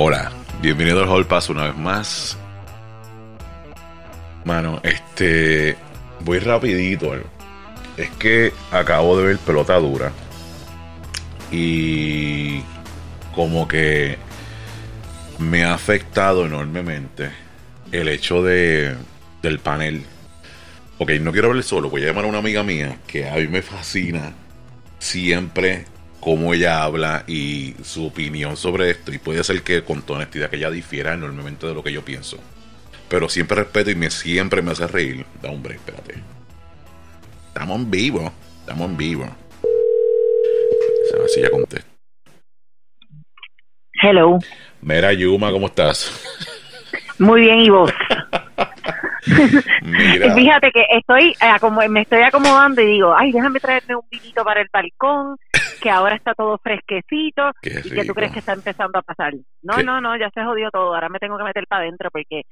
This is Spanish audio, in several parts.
Hola, bienvenido al Hall Pass una vez más. Mano, este. Voy rapidito. Es que acabo de ver pelota dura. Y. Como que. Me ha afectado enormemente el hecho de. Del panel. Ok, no quiero hablar solo. Voy a llamar a una amiga mía que a mí me fascina siempre cómo ella habla y su opinión sobre esto. Y puede ser que con toda honestidad que ella difiera enormemente de lo que yo pienso. Pero siempre respeto y me siempre me hace reír. Da hombre, espérate. Estamos en vivo. Estamos en vivo. A ver si ya contesta. Hello. Mira, Yuma, ¿cómo estás? Muy bien, ¿y vos? Mira. Fíjate que estoy eh, como me estoy acomodando y digo, ay, déjame traerme un vinito para el balcón, que ahora está todo fresquecito y que tú crees que está empezando a pasar. No, Qué- no, no, ya se jodió todo, ahora me tengo que meter para adentro porque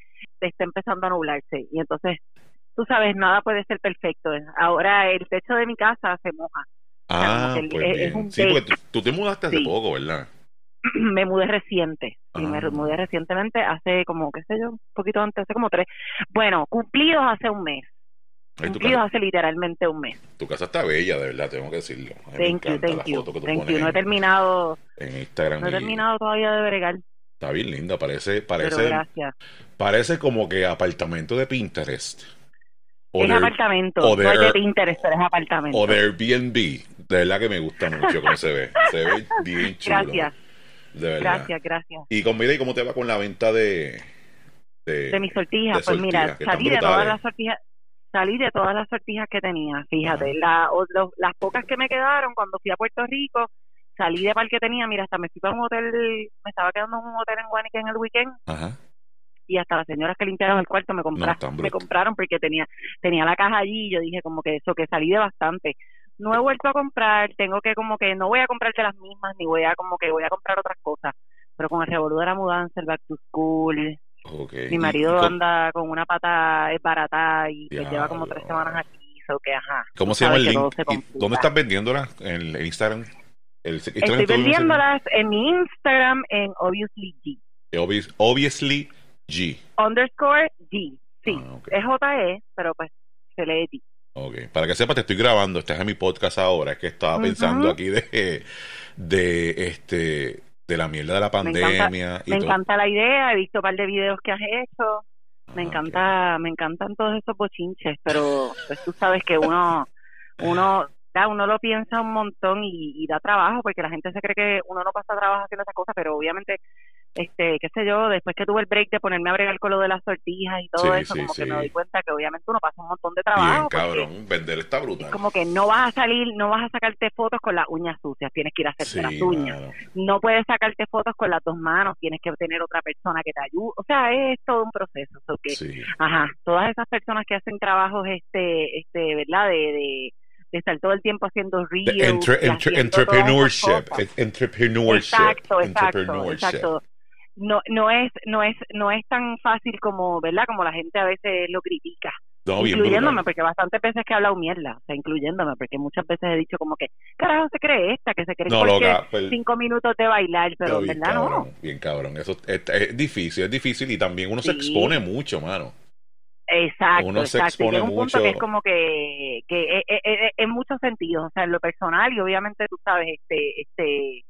está empezando a nublarse y entonces, tú sabes, nada puede ser perfecto. Ahora el techo de mi casa se moja. Ah, pues es- es bien. un Sí, porque tú, te mudaste hace Sí. poco, ¿verdad? me mudé reciente. Sí, me Ah. mudé recientemente, hace como, qué sé yo, un poquito antes, hace como tres. Bueno, cumplidos hace un mes. Cumplidos hace literalmente un mes. tu casa está bella, de verdad, tengo que decirlo. A mí me Thank you, la thank you. foto que tú Thank pones you. No he terminado, en Instagram. no he y terminado todavía de bregar, Está bien linda, parece, parece, parece como que apartamento de Pinterest. O es de, apartamento, o de no es de Air- Pinterest, pero es apartamento. o de Airbnb. De verdad que me gusta mucho cómo se ve. Se ve bien chulo. Gracias, De verdad. gracias, gracias. Y con mira, ¿y cómo te va con la venta de. de, De mis sortijas, pues mira, salí de todas las sortijas, salí de todas las sortijas que tenía, fíjate, la, o- lo- las pocas que me quedaron cuando fui a Puerto Rico, salí de par que tenía, mira, hasta me fui para un hotel, me estaba quedando en un hotel en Guanica en el weekend Ajá. y hasta las señoras que limpiaron el cuarto me compraron, están me compraron porque tenía tenía la caja allí y yo dije como que eso que salí de bastante. No he vuelto a comprar, tengo que como que no voy a comprarte las mismas ni voy a como que voy a comprar otras cosas, pero con el revolú de la mudanza, el back to school, Mi marido anda con una pata es barata y que lleva como tres semanas aquí, so que ajá. ¿Cómo se llama el link? se ¿Y complica. ¿Dónde estás vendiéndola? En el Instagram. El, Instagram Estoy vendiéndolas en mi Instagram en Obviously G. Obvious- obviously G. Underscore G. Sí, Ah, ok. es J-E, pero pues se lee G. Ok, para que sepas, te estoy grabando, estás en mi podcast ahora, es que estaba pensando aquí de, de este de la mierda de la Me encanta- pandemia y Me todo. encanta la idea, he visto un par de videos que has hecho, me Ah, encanta, me encantan todos esos bochinches, pero pues tú sabes que uno, uno, ya, uno lo piensa un montón y, y da trabajo, porque la gente se cree que uno no pasa trabajo haciendo esas cosas, pero obviamente, este, qué sé yo, después que tuve el break de ponerme a bregar con lo de las sortijas y todo Sí, eso, sí, como sí. que me doy cuenta que obviamente uno pasa un montón de Bien, trabajo. porque cabrón, vender está brutal. Es como que no vas a salir, no vas a sacarte fotos con las uñas sucias, tienes que ir a hacerte las uñas no puedes sacarte fotos con las dos manos, tienes que tener otra persona que te ayude, o sea, es todo un proceso, so que, ajá, todas esas personas que hacen trabajos, este, este, ¿verdad? De, de, de estar todo el tiempo haciendo reels, entre- entrepreneurship, entrepreneurship, Exacto, exacto, entrepreneurship. exacto. No, no es, no es, no es tan fácil como, ¿verdad? Como la gente a veces lo critica. No, incluyéndome, porque bastantes veces que he hablado mierda, o sea, incluyéndome, porque muchas veces he dicho como que, carajo se cree esta, que se cree No, loca, pues- cinco minutos de bailar, pero bien verdad cabrón, no. bien cabrón. Eso es, es difícil, es difícil y también uno se expone mucho, mano. Exacto, Uno se exacto. Y expone llega un punto mucho. que es como que, que eh, eh, eh, en muchos sentidos, o sea, en lo personal y obviamente tú sabes, este, este,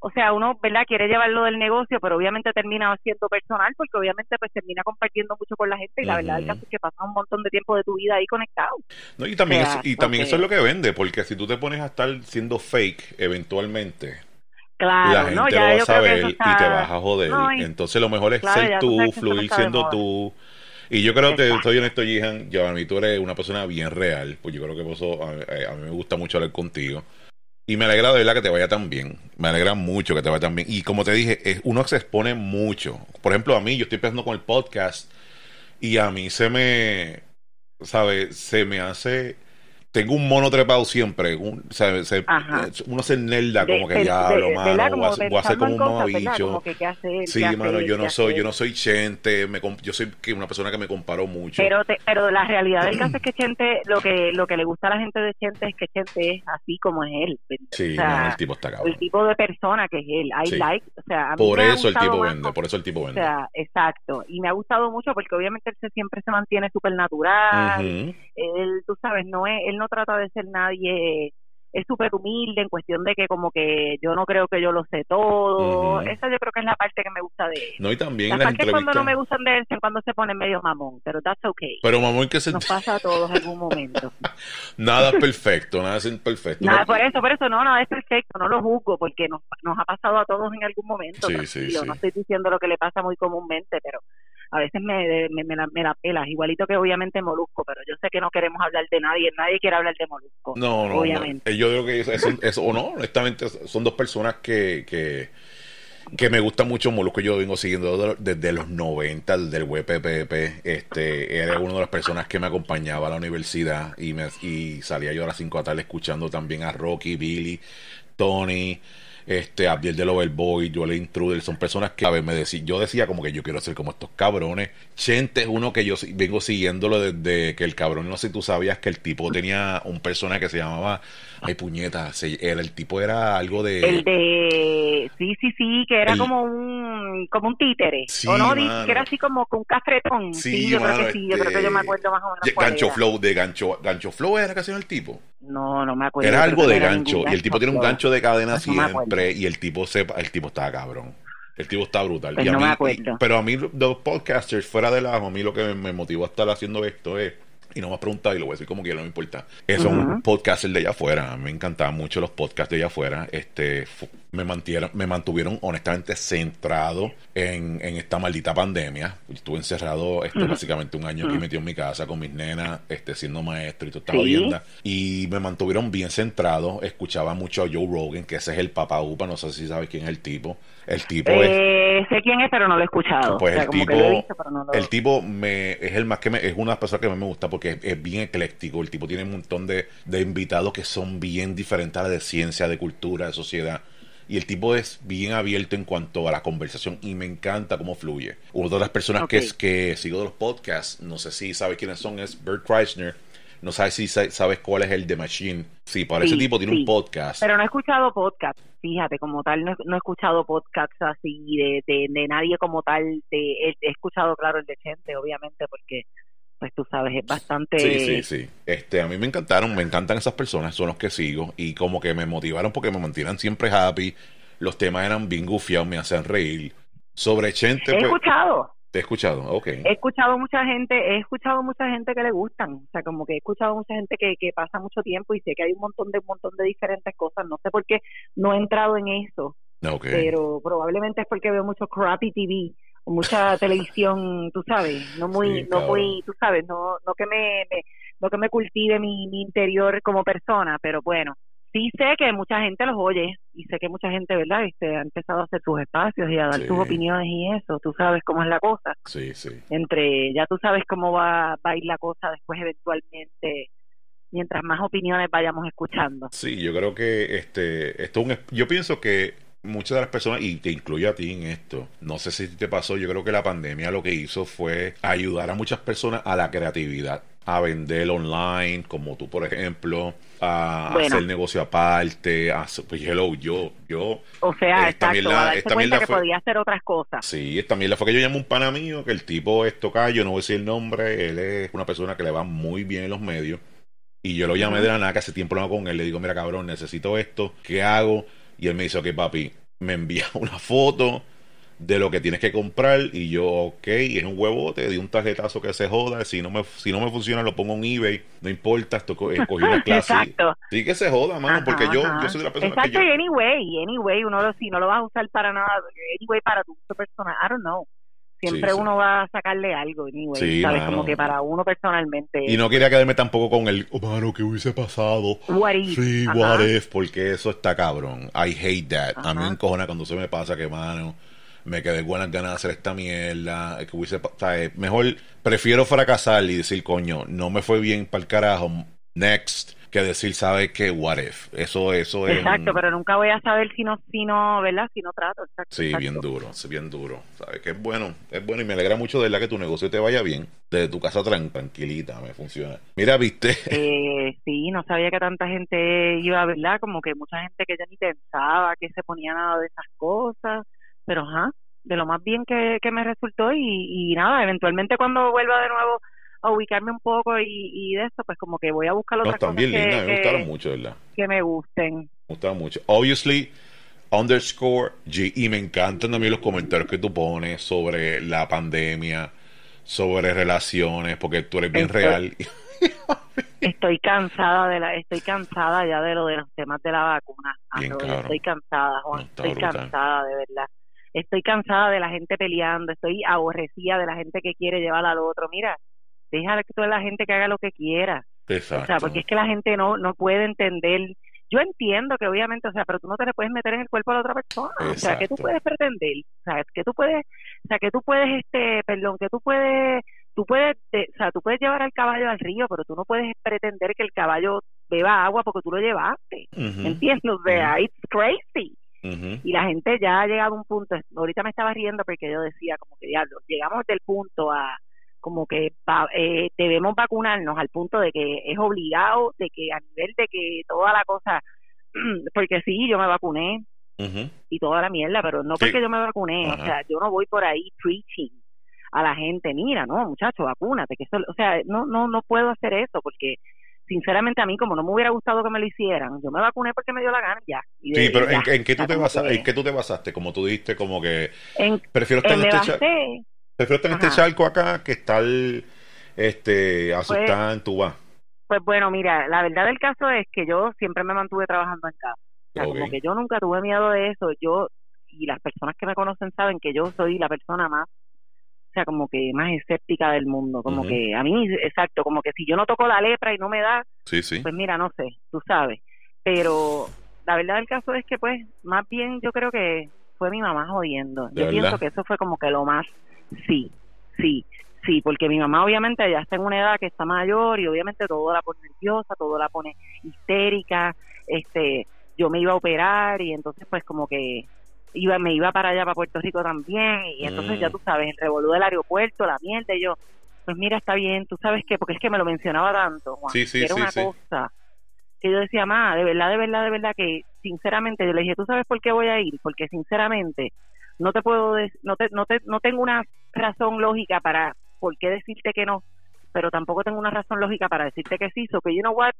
o sea, uno, ¿verdad? Quiere llevarlo del negocio, pero obviamente termina siendo personal porque obviamente pues termina compartiendo mucho con la gente y la verdad caso es que pasas un montón de tiempo de tu vida ahí conectado. No, y también, O sea, eso, y también eso es lo que vende, porque si tú te pones a estar siendo fake eventualmente, Claro, la gente no, lo ya va a saber y te vas a joder. No, y- Entonces lo mejor es Claro, ser ya tú fluir siendo tú. Y yo creo que, estoy honesto, Jihan, mí tú eres una persona bien real, pues yo creo que por eso a, a- a mí me gusta mucho hablar contigo. Y me alegra de verdad que te vaya tan bien. Me alegra mucho que te vaya tan bien. Y como te dije, es, uno se expone mucho. Por ejemplo, a mí, yo estoy empezando con el podcast y a mí se me, ¿sabes? Se me hace tengo un mono trepado siempre. Un, se, Ajá. uno se nerda como que ya lo mano, voy a, voy a hacer como un mamabicho. Sí, mano, yo no soy, yo no soy chente, me, yo soy que una persona que me comparo mucho. Pero te- pero la realidad del caso es que Chente, lo que lo que le gusta a la gente de Chente es que Chente es así como es él. sí, o sea, mano, el tipo está cabrón. el tipo de persona que es él. I Sí. like, o sea, a mí Por me eso el tipo más vende, por eso el tipo O vende. sea, exacto. Y me ha gustado mucho porque obviamente él se, siempre se mantiene súper natural. Ujú. Él, tú sabes, no es, él no trata de ser nadie, es súper humilde en cuestión de que como que yo no creo que yo lo sé todo. Esa yo creo que es la parte que me gusta de él. No, y también Las las partes cuando no me gustan de él son cuando se pone medio mamón, pero that's okay. Pero mamón, que se... Nos pasa a todos en algún momento. nada es perfecto, nada es perfecto. Nada, No- por eso, por eso, no, no, es perfecto, no lo juzgo, porque nos, nos ha pasado a todos en algún momento. Sí, sí, sí. No estoy diciendo lo que le pasa muy comúnmente, pero a veces me, me, me la, me la pelas, igualito que obviamente Molusco, pero yo sé que no queremos hablar de nadie, nadie quiere hablar de Molusco. No, no, obviamente. no. Yo creo que eso, eso- eso- o no, honestamente, son dos personas que, que, que me gusta mucho Molusco. Yo vengo siguiendo desde los 90, desde el WPPP. Este, era una de las personas que me acompañaba a la universidad y, me, y salía yo a las 5 de la tarde escuchando también a Rocky, Billy, Tony. Este, Abdiel del Overboy, Joel Intruder, son personas que a ver, me decía, yo decía como que yo quiero ser como estos cabrones. Chente es uno que yo vengo siguiéndolo desde que el cabrón, no sé si tú sabías que el tipo tenía un personaje que se llamaba, ay puñeta, se- era, el tipo era algo de... El de, sí, sí, sí, que era El- como un, como un títere, Sí, o no, mano. que era así como con un cafretón. Sí, Sí, yo creo que sí, yo este, creo que yo me acuerdo más o menos. Gancho. Flow, de Gancho, Gancho Flow era que hacía el tipo. No, no me acuerdo. Era algo de gancho. Y el tipo tiene un gancho de cadena no Y el tipo sepa, el tipo está cabrón. El tipo está brutal. Pues y a no mí, me acuerdo. y- pero a mí, los podcasters, fuera de la a mí lo que me, me motivó a estar haciendo esto es. Y no me has preguntado, y lo voy a decir como quiera, no me importa. Es un Ujú. podcaster de allá afuera. Me encantaban mucho los podcasts de allá afuera. Este, me, mantieron, me mantuvieron honestamente centrado en, en esta maldita pandemia. Estuve encerrado este, básicamente un año aquí metido en mi casa con mis nenas, este, siendo maestro y toda esta Sí. jodienda. Y me mantuvieron bien centrado. Escuchaba mucho a Joe Rogan, que ese es el papá upa. No sé si sabes quién es el tipo. El tipo es. Eh, sé quién es, pero no lo he escuchado. Pues o sea, el tipo, visto, no lo... el tipo me, es el más que me, es una de las personas que más me gusta porque es, es bien ecléctico. El tipo tiene un montón de, de invitados que son bien diferentes a la de ciencia, de cultura, de sociedad. Y el tipo es bien abierto en cuanto a la conversación y me encanta cómo fluye. Una de las personas que, es, que sigo de los podcasts, no sé si sabes quiénes son, es Bert Kreischer. No sabes si sa- sabes cuál es el The Machine. Sí, para ese Sí, tipo tiene un podcast. Pero no he escuchado podcast, fíjate, como tal, no he, no he escuchado podcasts así de, de, de nadie como tal. De, he, he escuchado, claro, el de Chente, obviamente, porque, pues tú sabes, es bastante... Sí, sí, sí. Este, a mí me encantaron, me encantan esas personas, son los que sigo y como que me motivaron porque me mantienen siempre happy. Los temas eran bien gufiados, me hacen reír. Sobre Chente, He pues, escuchado, te he escuchado, ok. he escuchado mucha gente, he escuchado mucha gente que le gustan, o sea, como que he escuchado mucha gente que, que pasa mucho tiempo y sé que hay un montón de un montón de diferentes cosas, no sé por qué no he entrado en eso, Ok. pero probablemente es porque veo mucho crappy TV mucha televisión, tú sabes, no muy, Sí, no muy, tú sabes, no, no que me, me- no que me cultive mi, mi interior como persona, pero bueno, sí sé que mucha gente los oye y sé que mucha gente, ¿verdad? Este, ha empezado a hacer sus espacios y a dar Sí. sus opiniones y eso, tú sabes cómo es la cosa Sí, sí. entre ya tú sabes cómo va, va a ir la cosa después eventualmente mientras más opiniones vayamos escuchando Sí, yo creo que este, esto es un, yo pienso que muchas de las personas, y te incluyo a ti en esto, no sé si te pasó, yo creo que la pandemia lo que hizo fue ayudar a muchas personas a la creatividad, a vender online, como tú por ejemplo, a Bueno. hacer negocio aparte, a, hacer- pues hello, yo, yo, o sea Esta exacto mierda- a darse esta cuenta mierda que fue- podía hacer otras cosas Sí, también la fue que yo llamé a un pana mío, que el tipo es tocayo, no voy a decir el nombre, él es una persona que le va muy bien en los medios. Y yo lo llamé de la nada, que hace tiempo no con él, le digo, mira cabrón, necesito esto, ¿qué hago? Y él me dice, ok papi, me envía una foto de lo que tienes que comprar y yo, ok, es un huevote, di un tarjetazo que se joda, si no me, si no me funciona lo pongo en eBay, no importa, esto, co- escogí una clase. exacto Sí que se joda, mano, Ajá, porque yo, ajá. yo soy de la persona exacto que yo... y anyway anyway uno lo, si no lo vas a usar para nada anyway para tu uso personal I don't know siempre Sí, sí. uno va a sacarle algo anyway Sí, sabes mano. como que para uno personalmente Y no quería quedarme tampoco con el, oh, mano, ¿qué hubiese pasado? what if, Sí, ajá. what if, porque eso está cabrón. I hate that. A mí me encojona cuando se me pasa que, mano, me quedé con las ganas de hacer esta mierda. Que hubiese, ¿sabes? Mejor prefiero fracasar y decir, coño, no me fue bien para el carajo. next que decir, ¿sabes qué? What if? Eso, eso es. Exacto, pero nunca voy a saber si no, si no, ¿verdad? Si no trato. sí, bien duro, sí, bien duro. ¿Sabes que es bueno? Es bueno y me alegra mucho de verdad que tu negocio te vaya bien. Desde tu casa tranquilita, me funciona. Mira, viste. Eh, sí, no sabía que tanta gente iba, ¿verdad? Como que mucha gente que ya ni pensaba que se ponía nada de esas cosas. Pero, ajá, de lo más bien que, que me resultó y, y nada, eventualmente cuando vuelva de nuevo a ubicarme un poco y, de esto, pues como que voy a buscar otras no, cosas que, me gustaron mucho, ¿verdad? Que me gusten. Me gustaron mucho. Obviously, underscore G, y me encantan también los comentarios que tú pones sobre la pandemia, sobre relaciones, porque tú eres bien real. estoy cansada de la, estoy cansada ya de lo de los temas de la vacuna. estoy cansada, Juan, estoy cansada de verdad. Estoy cansada de la gente peleando, estoy aborrecida de la gente que quiere llevar al otro. Mira, deja que toda la gente que haga lo que quiera. Exacto. O sea, porque es que la gente no, no puede entender. Yo entiendo que obviamente, o sea, pero tú no te le puedes meter en el cuerpo a la otra persona. O sea, que tú puedes pretender, o sea, que tú puedes, o sea, que tú puedes, este, perdón, que tú puedes, tú puedes, o sea, tú puedes llevar al caballo al río, pero tú no puedes pretender que el caballo beba agua porque tú lo llevaste. ¿Entiendes? O sea, it's crazy. Y la gente ya ha llegado a un punto, ahorita me estaba riendo porque yo decía como que diablo, llegamos del punto a, como que eh, debemos vacunarnos al punto de que es obligado, de que a nivel de que toda la cosa, porque sí, yo me vacuné y toda la mierda, pero no porque yo me vacuné, o sea, yo no voy por ahí preaching a la gente, mira, no, muchacho, vacúnate, que eso, o sea, no, no, no puedo hacer eso porque sinceramente a mí como no me hubiera gustado que me lo hicieran, yo me vacuné porque me dio la gana ya. sí, pero ¿en, qué tú te basaste? ¿en qué tú te basaste? Como tú dijiste, como que en, prefiero estar en, este Prefiero tener este charco acá que estar este, asustada pues, en tu Pues bueno, mira, la verdad del caso es que yo siempre me mantuve trabajando en casa. O sea, como que yo nunca tuve miedo de eso. Yo, y las personas que me conocen saben que yo soy la persona más, o sea, como que más escéptica del mundo. Como que a mí, exacto, como que si yo no toco la lepra y no me da, sí, sí. pues mira, no sé, tú sabes. Pero la verdad del caso es que, pues, más bien yo creo que fue mi mamá jodiendo. Yo pienso que eso fue como que lo más Sí, sí, sí, porque mi mamá obviamente ya está en una edad que está mayor y obviamente todo la pone nerviosa, todo la pone histérica, este, yo me iba a operar y entonces pues como que iba me iba para allá para Puerto Rico también y entonces ya mm. tú sabes, el revolú del aeropuerto, la mierda y yo, pues mira, está bien, tú sabes que porque es que me lo mencionaba tanto, Juan, era una cosa que yo decía, más, de verdad, de verdad, de verdad que sinceramente yo le dije, ¿tú sabes por qué voy a ir? Porque sinceramente no te puedo no te, no te, no tengo una razón lógica para por qué decirte que no pero tampoco tengo una razón lógica para decirte que sí. So que you know what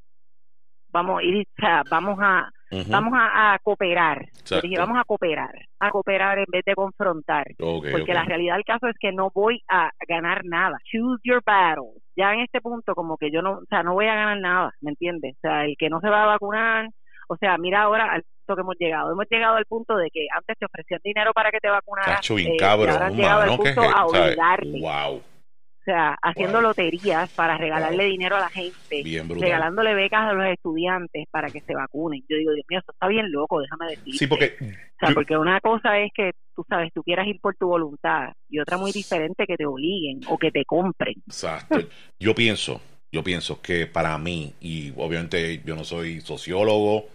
vamos a ir vamos a vamos a, cooperar. Dije, vamos a cooperar a cooperar en vez de confrontar. Porque la realidad del caso es que no voy a ganar nada. Choose your battle. Ya en este punto como que yo no o sea no voy a ganar nada me entiendes o sea el que no se va a vacunar o sea mira ahora que hemos llegado. Hemos llegado al punto de que antes te ofrecían dinero para que te vacunaras. Eh, y ahora han llegado al punto a obligarte. Wow. O sea, haciendo loterías para regalarle dinero a la gente, regalándole becas a los estudiantes para que se vacunen. Yo digo, Dios mío, eso está bien loco, déjame decir. Sí, porque... O sea, porque una cosa es que, tú sabes, tú quieras ir por tu voluntad y otra muy diferente que te obliguen o que te compren. Exacto. Yo pienso, yo pienso que para mí, y obviamente yo no soy sociólogo,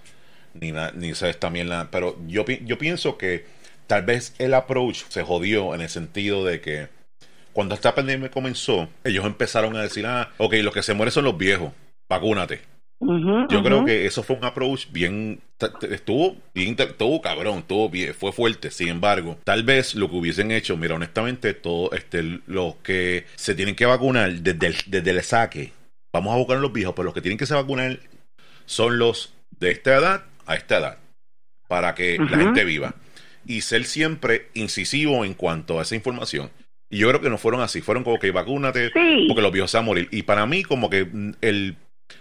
ni, ni sabes también la... Pero yo, yo pienso que tal vez el approach se jodió en el sentido de que cuando esta pandemia comenzó, ellos empezaron a decir, ah, ok, los que se mueren son los viejos, vacúnate. Yo creo que eso fue un approach bien, estuvo bien, estuvo cabrón, estuvo bien, fue fuerte. Sin embargo, tal vez lo que hubiesen hecho, mira, honestamente, todo, este, los que se tienen que vacunar desde el, desde el saque, vamos a buscar a los viejos, pero los que tienen que se vacunar son los de esta edad a esta edad para que la gente viva y ser siempre incisivo en cuanto a esa información. Y yo creo que no fueron así, fueron como que vacúnate porque los viejos se van a morir. Y para mí como que el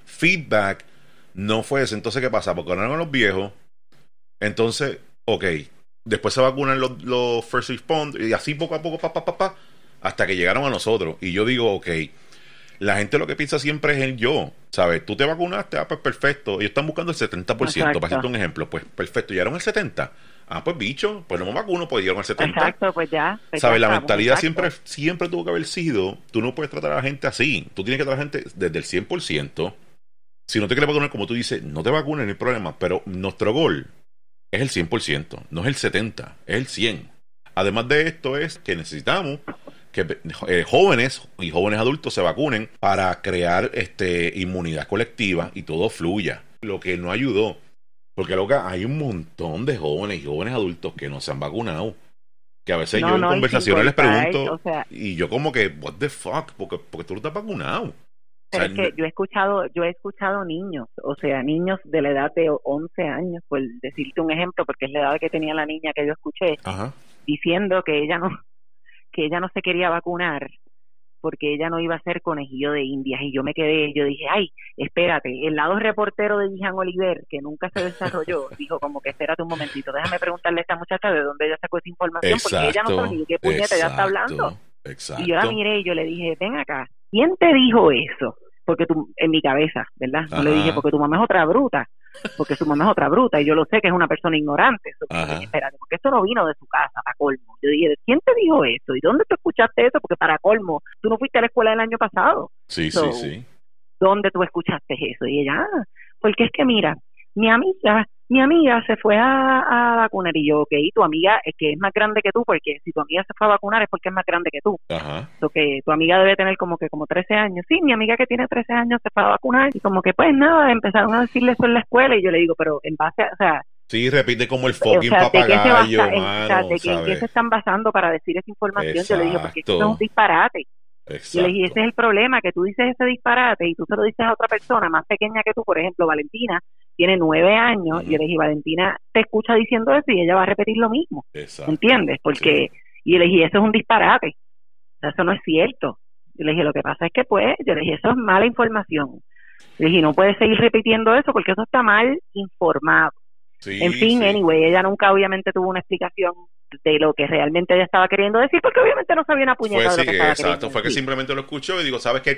feedback no fue ese. Entonces, ¿qué pasa? Porque a los viejos, entonces, ok, después se vacunan los, los first responders y así poco a poco, pa, pa, pa, pa, hasta que llegaron a nosotros. Y yo digo, ok, la gente lo que piensa siempre es el yo, ¿sabes? Tú te vacunaste, ah, pues perfecto. Ellos están buscando el 70%, para hacerte un ejemplo. Pues perfecto, llegaron al 70%. Ah, pues bicho, pues no me vacuno, pues llegaron al 70%. Exacto, pues ya. Pues ¿Sabes? la mentalidad siempre, siempre tuvo que haber sido, tú no puedes tratar a la gente así. Tú tienes que tratar a la gente desde el 100%. si no te quieres vacunar, como tú dices, no te vacunes, no hay problema. Pero nuestro gol es el 100%, no es el 70%, es el 100%. Además de esto es que necesitamos que eh, jóvenes y jóvenes adultos se vacunen para crear este inmunidad colectiva y todo fluya. Lo que no ayudó, porque loca, hay un montón de jóvenes y jóvenes adultos que no se han vacunado. Que a veces yo en conversaciones les pregunto y yo como que, what the fuck, porque, porque tú no estás vacunado. Pero es que yo he escuchado, yo he escuchado niños, o sea, niños de la edad de 11 años, por decirte un ejemplo, porque es la edad que tenía la niña que yo escuché, diciendo que ella no, que ella no se quería vacunar porque ella no iba a ser conejillo de indias y yo me quedé, yo dije, ay, espérate, el lado reportero de Jean Oliver, que nunca se desarrolló, dijo como que espérate un momentito, déjame preguntarle a esta muchacha de dónde ella sacó esa información, porque ella no sabe ni qué puñeta ella está hablando. Y yo la miré y yo le dije, ven acá, ¿quién te dijo eso? Porque tú, en mi cabeza, ¿verdad? No le dije, porque tu mamá es otra bruta porque su mamá es otra bruta y yo lo sé que es una persona ignorante. espérate, porque esto no vino de su casa, para colmo. Yo dije, ¿quién te dijo eso? ¿Y dónde tú escuchaste eso? Porque para colmo, tú no fuiste a la escuela el año pasado. Sí, sí, sí. ¿Dónde tú escuchaste eso? Y ella, ah, porque es que mira, mi amiga mi amiga se fue a, vacunar y yo, ok, tu amiga es que es más grande que tú, porque si tu amiga se fue a vacunar es porque es más grande que tú. Ajá. que tu amiga debe tener como que como 13 años. Sí, mi amiga que tiene 13 años se fue a vacunar y como que pues nada, empezaron a decirle eso en la escuela y yo le digo, pero en base a, o sea... Sí, repite como el fucking papagayo, ¿de qué se, qué se están basando para decir esa información? Yo le digo, porque eso es un disparate. Y le dije, ese es el problema, que tú dices ese disparate y tú se lo dices a otra persona más pequeña que tú, por ejemplo, Valentina, tiene nueve años, y yo le dije, Valentina te escucha diciendo eso y ella va a repetir lo mismo. ¿Entiendes? Porque, y le dije, eso es un disparate. eso no es cierto. Yo le dije, lo que pasa es que pues, yo le dije, eso es mala información. Le dije, no puedes seguir repitiendo eso porque eso está mal informado. En fin, anyway, ella nunca obviamente tuvo una explicación de lo que realmente ella estaba queriendo decir, porque obviamente no sabía una puñeta de lo que estaba Exacto, fue que simplemente lo escuchó y digo, ¿sabes qué?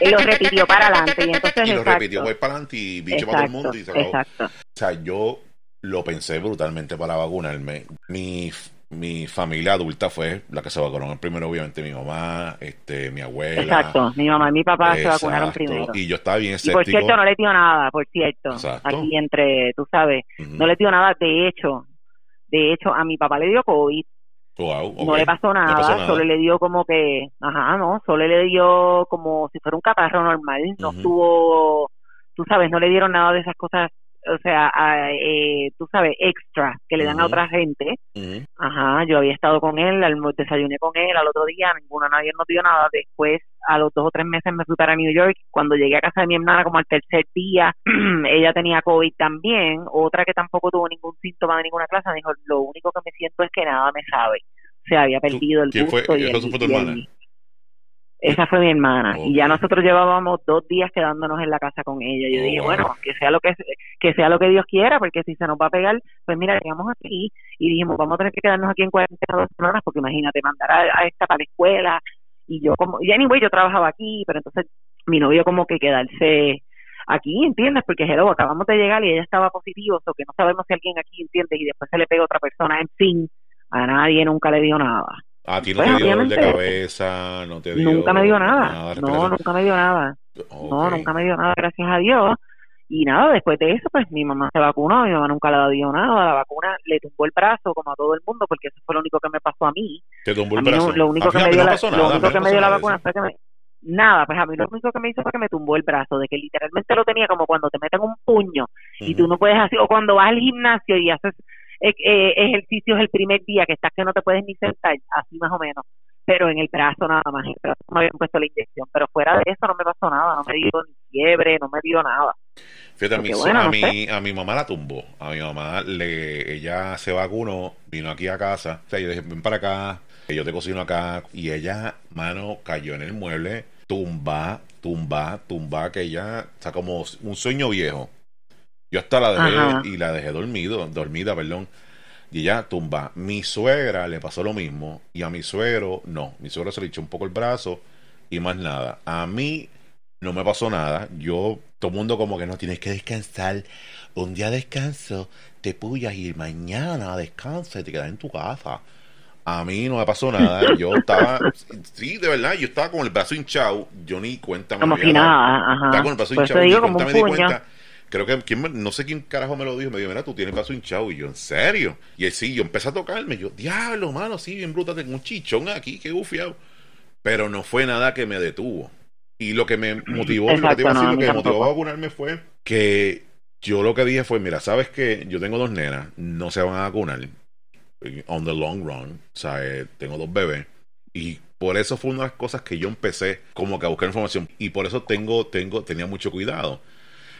Y lo repitió para adelante. Y, entonces, y lo repitió voy para adelante y bicho para todo el mundo. Y se Exacto. O sea, yo lo pensé brutalmente para vacunarme. Mi mi familia adulta fue la que se vacunó primero, obviamente mi mamá, este, mi abuela. Exacto, mi mamá y mi papá se vacunaron primero. Y yo estaba bien escéptico. Y por cierto, no le dio nada, por cierto. Aquí entre, tú sabes, no le dio nada. De hecho, de hecho, a mi papá le dio COVID. No le pasó, nada, solo le dio como que, ajá, no, solo le dio como si fuera un catarro normal, no tuvo, tú sabes, no le dieron nada de esas cosas o sea, eh, tú sabes, extra que le dan a otra gente. Ajá, yo había estado con él, al, desayuné con él al otro día, ninguno, nadie nos dio nada. Después, a los dos o tres meses me fui para New York. Cuando llegué a casa de mi hermana, como al tercer día, ella tenía COVID también. Otra que tampoco tuvo ningún síntoma de ninguna clase, dijo, lo único que me siento es que nada me sabe. O sea, había perdido el gusto. y el, esa fue mi hermana. Y ya nosotros llevábamos dos días quedándonos en la casa con ella. Yo dije, bueno, que sea lo que que sea lo que Dios quiera, porque si se nos va a pegar, pues mira, llegamos aquí y dijimos, vamos a tener que quedarnos aquí en cuarentena dos semanas, porque imagínate, mandar a, esta para la escuela. Y yo como, y anyway, yo trabajaba aquí, pero entonces mi novio como que quedarse aquí, ¿entiendes? Porque hello, acabamos de llegar y ella estaba positivo, o que no sabemos si alguien aquí, ¿entiendes? Y después se le pega a otra persona, en fin, a nadie nunca le dio nada. A ti no te dio dolor de cabeza, no te dio... Nunca me dio nada, no, nunca me dio nada. No, nunca me dio nada, gracias a Dios. Y nada, después de eso, pues mi mamá se vacunó, mi mamá nunca le dio nada, la vacuna le tumbó el brazo como a todo el mundo, porque eso fue lo único que me pasó a mí. ¿Te tumbó el brazo? lo único que me dio, la, lo único que me dio la vacuna fue que me... Nada, pues a mí lo único que me hizo fue que me tumbó el brazo, de que literalmente lo tenía como cuando te meten un puño y tú no puedes hacer, o cuando vas al gimnasio y haces ejercicios el primer día que estás que no te puedes ni sentar, así más o menos pero en el brazo nada más, en el brazo me habían puesto la inyección, pero fuera de eso no me pasó nada, no me dio ni fiebre, no me dio nada. Fíjate, a, mi, a, mi, a mi mamá la tumbó, a mi mamá le, ella se vacunó, vino aquí a casa, o sea, yo dije, ven para acá, yo te cocino acá, y ella, mano, cayó en el mueble, tumba, tumba, tumba, que ella, está como un sueño viejo. Yo hasta la dejé y la dejé dormido, dormida, perdón y ya tumba. Mi suegra le pasó lo mismo y a mi suegro no. Mi suegro se le echó un poco el brazo y más nada. A mí no me pasó nada. Yo, todo el mundo como que no tienes que descansar. Un día descanso, te puyas y mañana descansa y te quedas en tu casa. A mí no me pasó nada. Yo estaba, sí, de verdad, yo estaba con el brazo hinchado. Yo ni cuenta me Como si nada, ajá. Estaba con el brazo Por hinchado. digo, ni como cuenta me di cuenta. Creo que, ¿quién no sé quién carajo me lo dijo. Me dijo, mira, tú tienes brazo hinchado. Y yo, ¿en serio? Y él, sí, yo empecé a tocarme. Yo, diablo, mano, sí, bien bruta. Tengo un chichón aquí, qué gufiado. Pero no fue nada que me detuvo. Y lo que me motivó, lo que no, lo me motivó a vacunarme fue que yo lo que dije fue, mira, sabes que yo tengo dos nenas, no se van a vacunar on the long run, o sea, eh, tengo dos bebés y por eso fue una de las cosas que yo empecé como que a buscar información y por eso tengo tengo tenía mucho cuidado.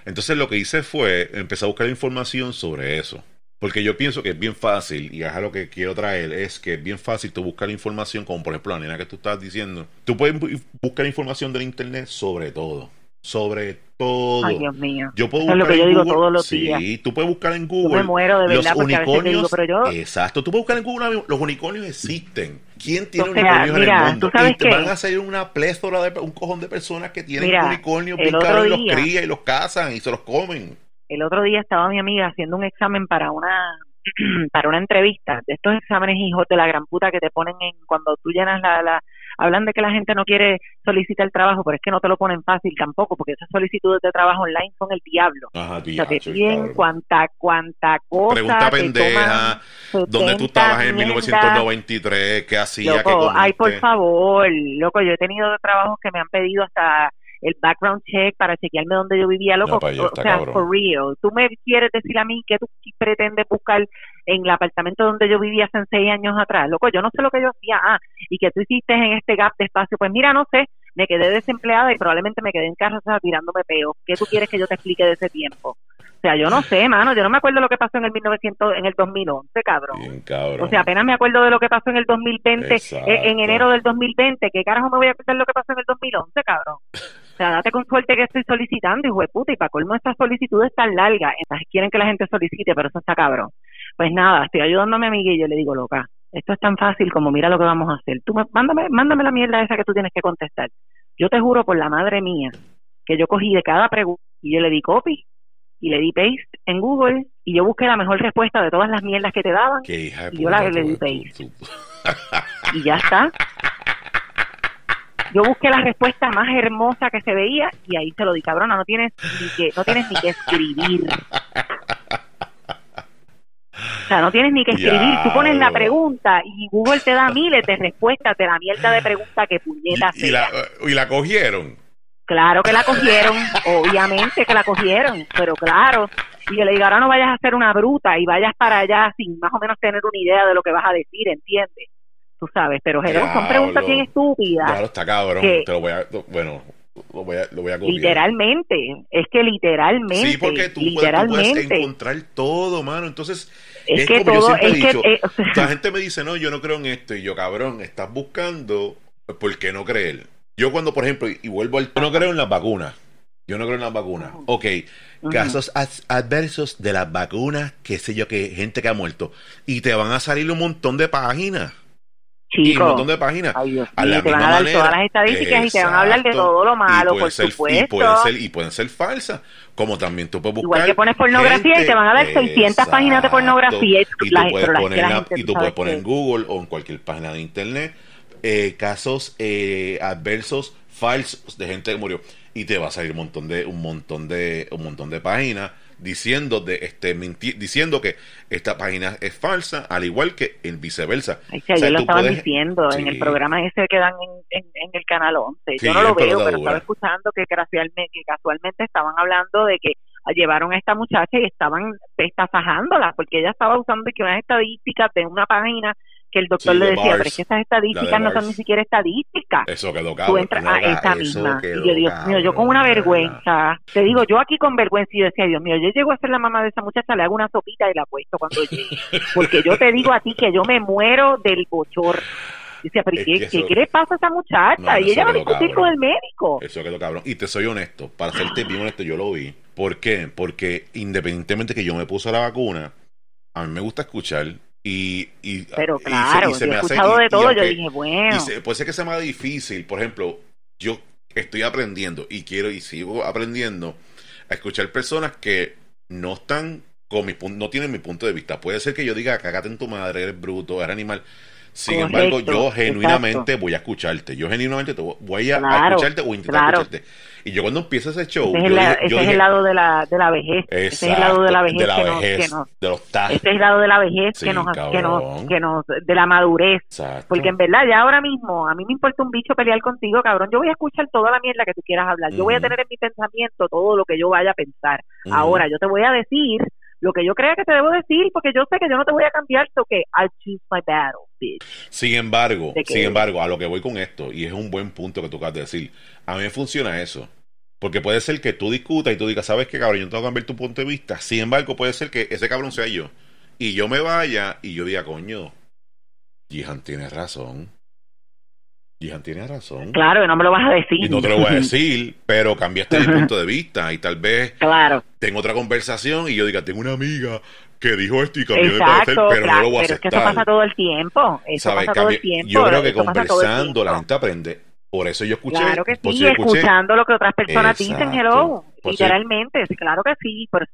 Entonces lo que hice fue empezar a buscar información sobre eso. Porque yo pienso que es bien fácil, y es lo que quiero traer, es que es bien fácil tú buscar información, como por ejemplo la nena que tú estás diciendo. Tú puedes bu- buscar información del internet sobre todo. Sobre todo. Ay, Dios mío. Yo puedo Eso es lo buscar que yo digo Google- todos los sí, días. tú puedes buscar en Yo Google. me muero de verdad los te digo, unicornios. pero yo... Exacto. Tú puedes buscar en Google. Los unicornios existen. ¿Quién tiene O sea, unicornios mira, en el mundo? ¿tú sabes y te van a salir una pléthora de un cojón de personas que tienen Mira, unicornios picados y los crían y los cazan y se los comen. el otro día estaba mi amiga haciendo un examen para una para una entrevista de estos exámenes hijos de la gran puta que te ponen en cuando tú llenas la, la hablan de que la gente no quiere solicitar trabajo pero es que no te lo ponen fácil tampoco porque esas solicitudes de trabajo online son el diablo Ajá, o sea te piden cabrón. cuanta cuanta cosa Pregunta pendeja. ¿Dónde tú 70 estabas en mierdas. 1993? ¿Qué hacía? ¿Qué Loco, ay, por favor, loco, yo he tenido trabajos que me han pedido hasta el background check para chequearme dónde yo vivía, loco. Allá o sea, cabrón. for real. Tú me quieres decir a mí que tú pretendes buscar en el apartamento donde yo vivía hace seis años atrás, loco, yo no sé lo que yo hacía, ah, y que tú hiciste en este gap de espacio, pues mira, no sé, me quedé desempleada y probablemente me quedé en casa o sea, tirándome peo. ¿Qué tú quieres que yo te explique de ese tiempo? O sea, yo no sé, mano, yo no me acuerdo lo que pasó en el 1900, en el 2011, cabrón. Bien, cabrón. O sea, apenas me acuerdo de lo que pasó en el 2020, Exacto. eh, en enero del 2020. ¿Qué carajo me voy a acordar lo que pasó en el 2011, cabrón? O sea, date con suerte que estoy solicitando, hijo de puta, y para colmo estas solicitudes tan largas. Entonces quieren que la gente solicite, pero eso está cabrón. Pues nada, estoy ayudando a mi amiga y yo le digo, loca, esto es tan fácil como mira lo que vamos a hacer. Tú me, mándame, mándame la mierda esa que tú tienes que contestar. Yo te juro por la madre mía que yo cogí de cada pregunta y yo le di copy y le di paste en Google y yo busqué la mejor respuesta de todas las mierdas que te daban y yo la le di paste. y ya está. Yo busqué la respuesta más hermosa que se veía y ahí se lo di, cabrona, no tienes ni que, no tienes ni que escribir. O sea, no tienes ni que escribir. Tú pones la pregunta y Google te da miles de respuestas de la mierda de pregunta que puñeta y, y la, y la cogieron. Claro que la cogieron, obviamente que la cogieron, pero claro. Y yo le digo, ahora no vayas a ser una bruta y vayas para allá sin más o menos tener una idea de lo que vas a decir, ¿entiendes? Tú sabes, pero son preguntas bien estúpidas. Claro, está cabrón. que- Te lo voy a. Bueno, lo voy a, lo voy a copiar. Literalmente, es que literalmente, Sí, porque tú puedes, tú puedes literalmente, encontrar todo, mano. Entonces, es, es que como yo todo, siempre es he que, dicho, eh, o sea, la gente me dice, no, yo no creo en esto. Y yo, cabrón, estás buscando, pues, ¿por qué no creer? Yo cuando, por ejemplo, y vuelvo al... Yo no creo en las vacunas. Yo no creo en las vacunas. Ok, Ujú. casos as- adversos de las vacunas, qué sé yo, que gente que ha muerto. Y te van a salir un montón de páginas. Y un chico, montón de páginas. ay Dios a la te van a dar manera. todas las estadísticas y te van a hablar de Exacto. todo lo malo, y por ser, supuesto. Y pueden ser, y pueden ser falsas. Como también tú puedes buscar. Igual que pones pornografía y gente- te van a dar 600 páginas de pornografía y, Y la- tú puedes poner, la gente, y tú tú puedes poner en Google o en cualquier página de internet eh, casos eh, adversos falsos de gente que murió y te va a salir un montón de un montón de un montón de páginas diciendo de este diciendo que esta página es falsa al igual que el viceversa. Ay, que O sea, lo puedes- diciendo en el programa ese que dan en, en, en el canal 11. Sí, Yo no lo veo, pero estaba escuchando que casualmente, que casualmente estaban hablando de que llevaron a esta muchacha y estaban estafajándola porque ella estaba usando que unas estadísticas de una página que el doctor Sí, le de decía, pero es que de estadísticas no son ni siquiera estadísticas. eso quedó Tú cabrón entras Loca, a esa eso misma. Y yo, Dios mío, yo con una vergüenza. Te digo, yo aquí con vergüenza y yo decía, Dios mío, yo llego a ser la mamá de esa muchacha, le hago una sopita y la puesto cuando llegue. Porque yo te digo a ti que yo me muero del bochor. Dice, pero Es ¿qué, qué, eso- qué le pasa a esa muchacha? No, y ella va a discutir cabrón. con el médico. Eso quedó cabrón. Y te soy honesto, para serte bien honesto, yo lo vi. ¿Por qué? Porque independientemente que yo me puse la vacuna, a mí me gusta escuchar y... y Pero y se- claro, y se yo me he escuchado de todo, yo dije, bueno, se- puede ser que sea más difícil. Por ejemplo, yo estoy aprendiendo y quiero y sigo aprendiendo a escuchar personas que no están con mi no tienen mi punto de vista. Puede ser que yo diga, cagate en tu madre, eres bruto, eres animal. Sin embargo, yo genuinamente exacto. voy a escucharte. Yo genuinamente te voy- a, a Claro, escucharte o intentar claro. escucharte. Y yo cuando empiezo ese show, Ese es, yo el, la- dije- yo ese es dije, el lado de la, de la vejez. Ese es el lado de la vejez, de la que, nos, vejez, que nos- de los ese es el lado de la vejez Sí, que nos, que nos, que nos, de la madurez. Exacto. Porque en verdad, ya ahora mismo, a mí me importa un bicho pelear contigo, cabrón. Yo voy a escuchar toda la mierda que tú quieras hablar. Yo voy a tener en mi pensamiento todo lo que yo vaya a pensar. Ahora, yo te voy a decir lo que yo crea que te debo decir, porque yo sé que yo no te voy a cambiar, so que I choose my battle, bitch. Sin embargo, sin embargo, a lo que voy con esto, y es un buen punto que tú acabas de decir, a mí funciona eso. Porque puede ser que tú discutas y tú digas, ¿sabes qué, cabrón? Yo no tengo que cambiar tu punto de vista. Sin embargo, puede ser que ese cabrón sea yo. Y yo me vaya y yo diga, coño, Jihan tiene razón. Jihan tiene razón. Claro, que no me lo vas a decir. Y no te lo voy a decir, pero cambiaste mi punto de vista y tal vez Claro, tengo otra conversación y yo diga, tengo una amiga que dijo esto y cambió de parecer, pero claro, no lo voy a pero es que eso aceptar. pasa todo el tiempo. Eso ¿Sabes? pasa todo el tiempo. yo creo que conversando la gente aprende. Por eso yo escuché. Claro que sí, escuché- escuchando lo que otras personas dicen, hello, Por literalmente, sí, claro que sí, por eso,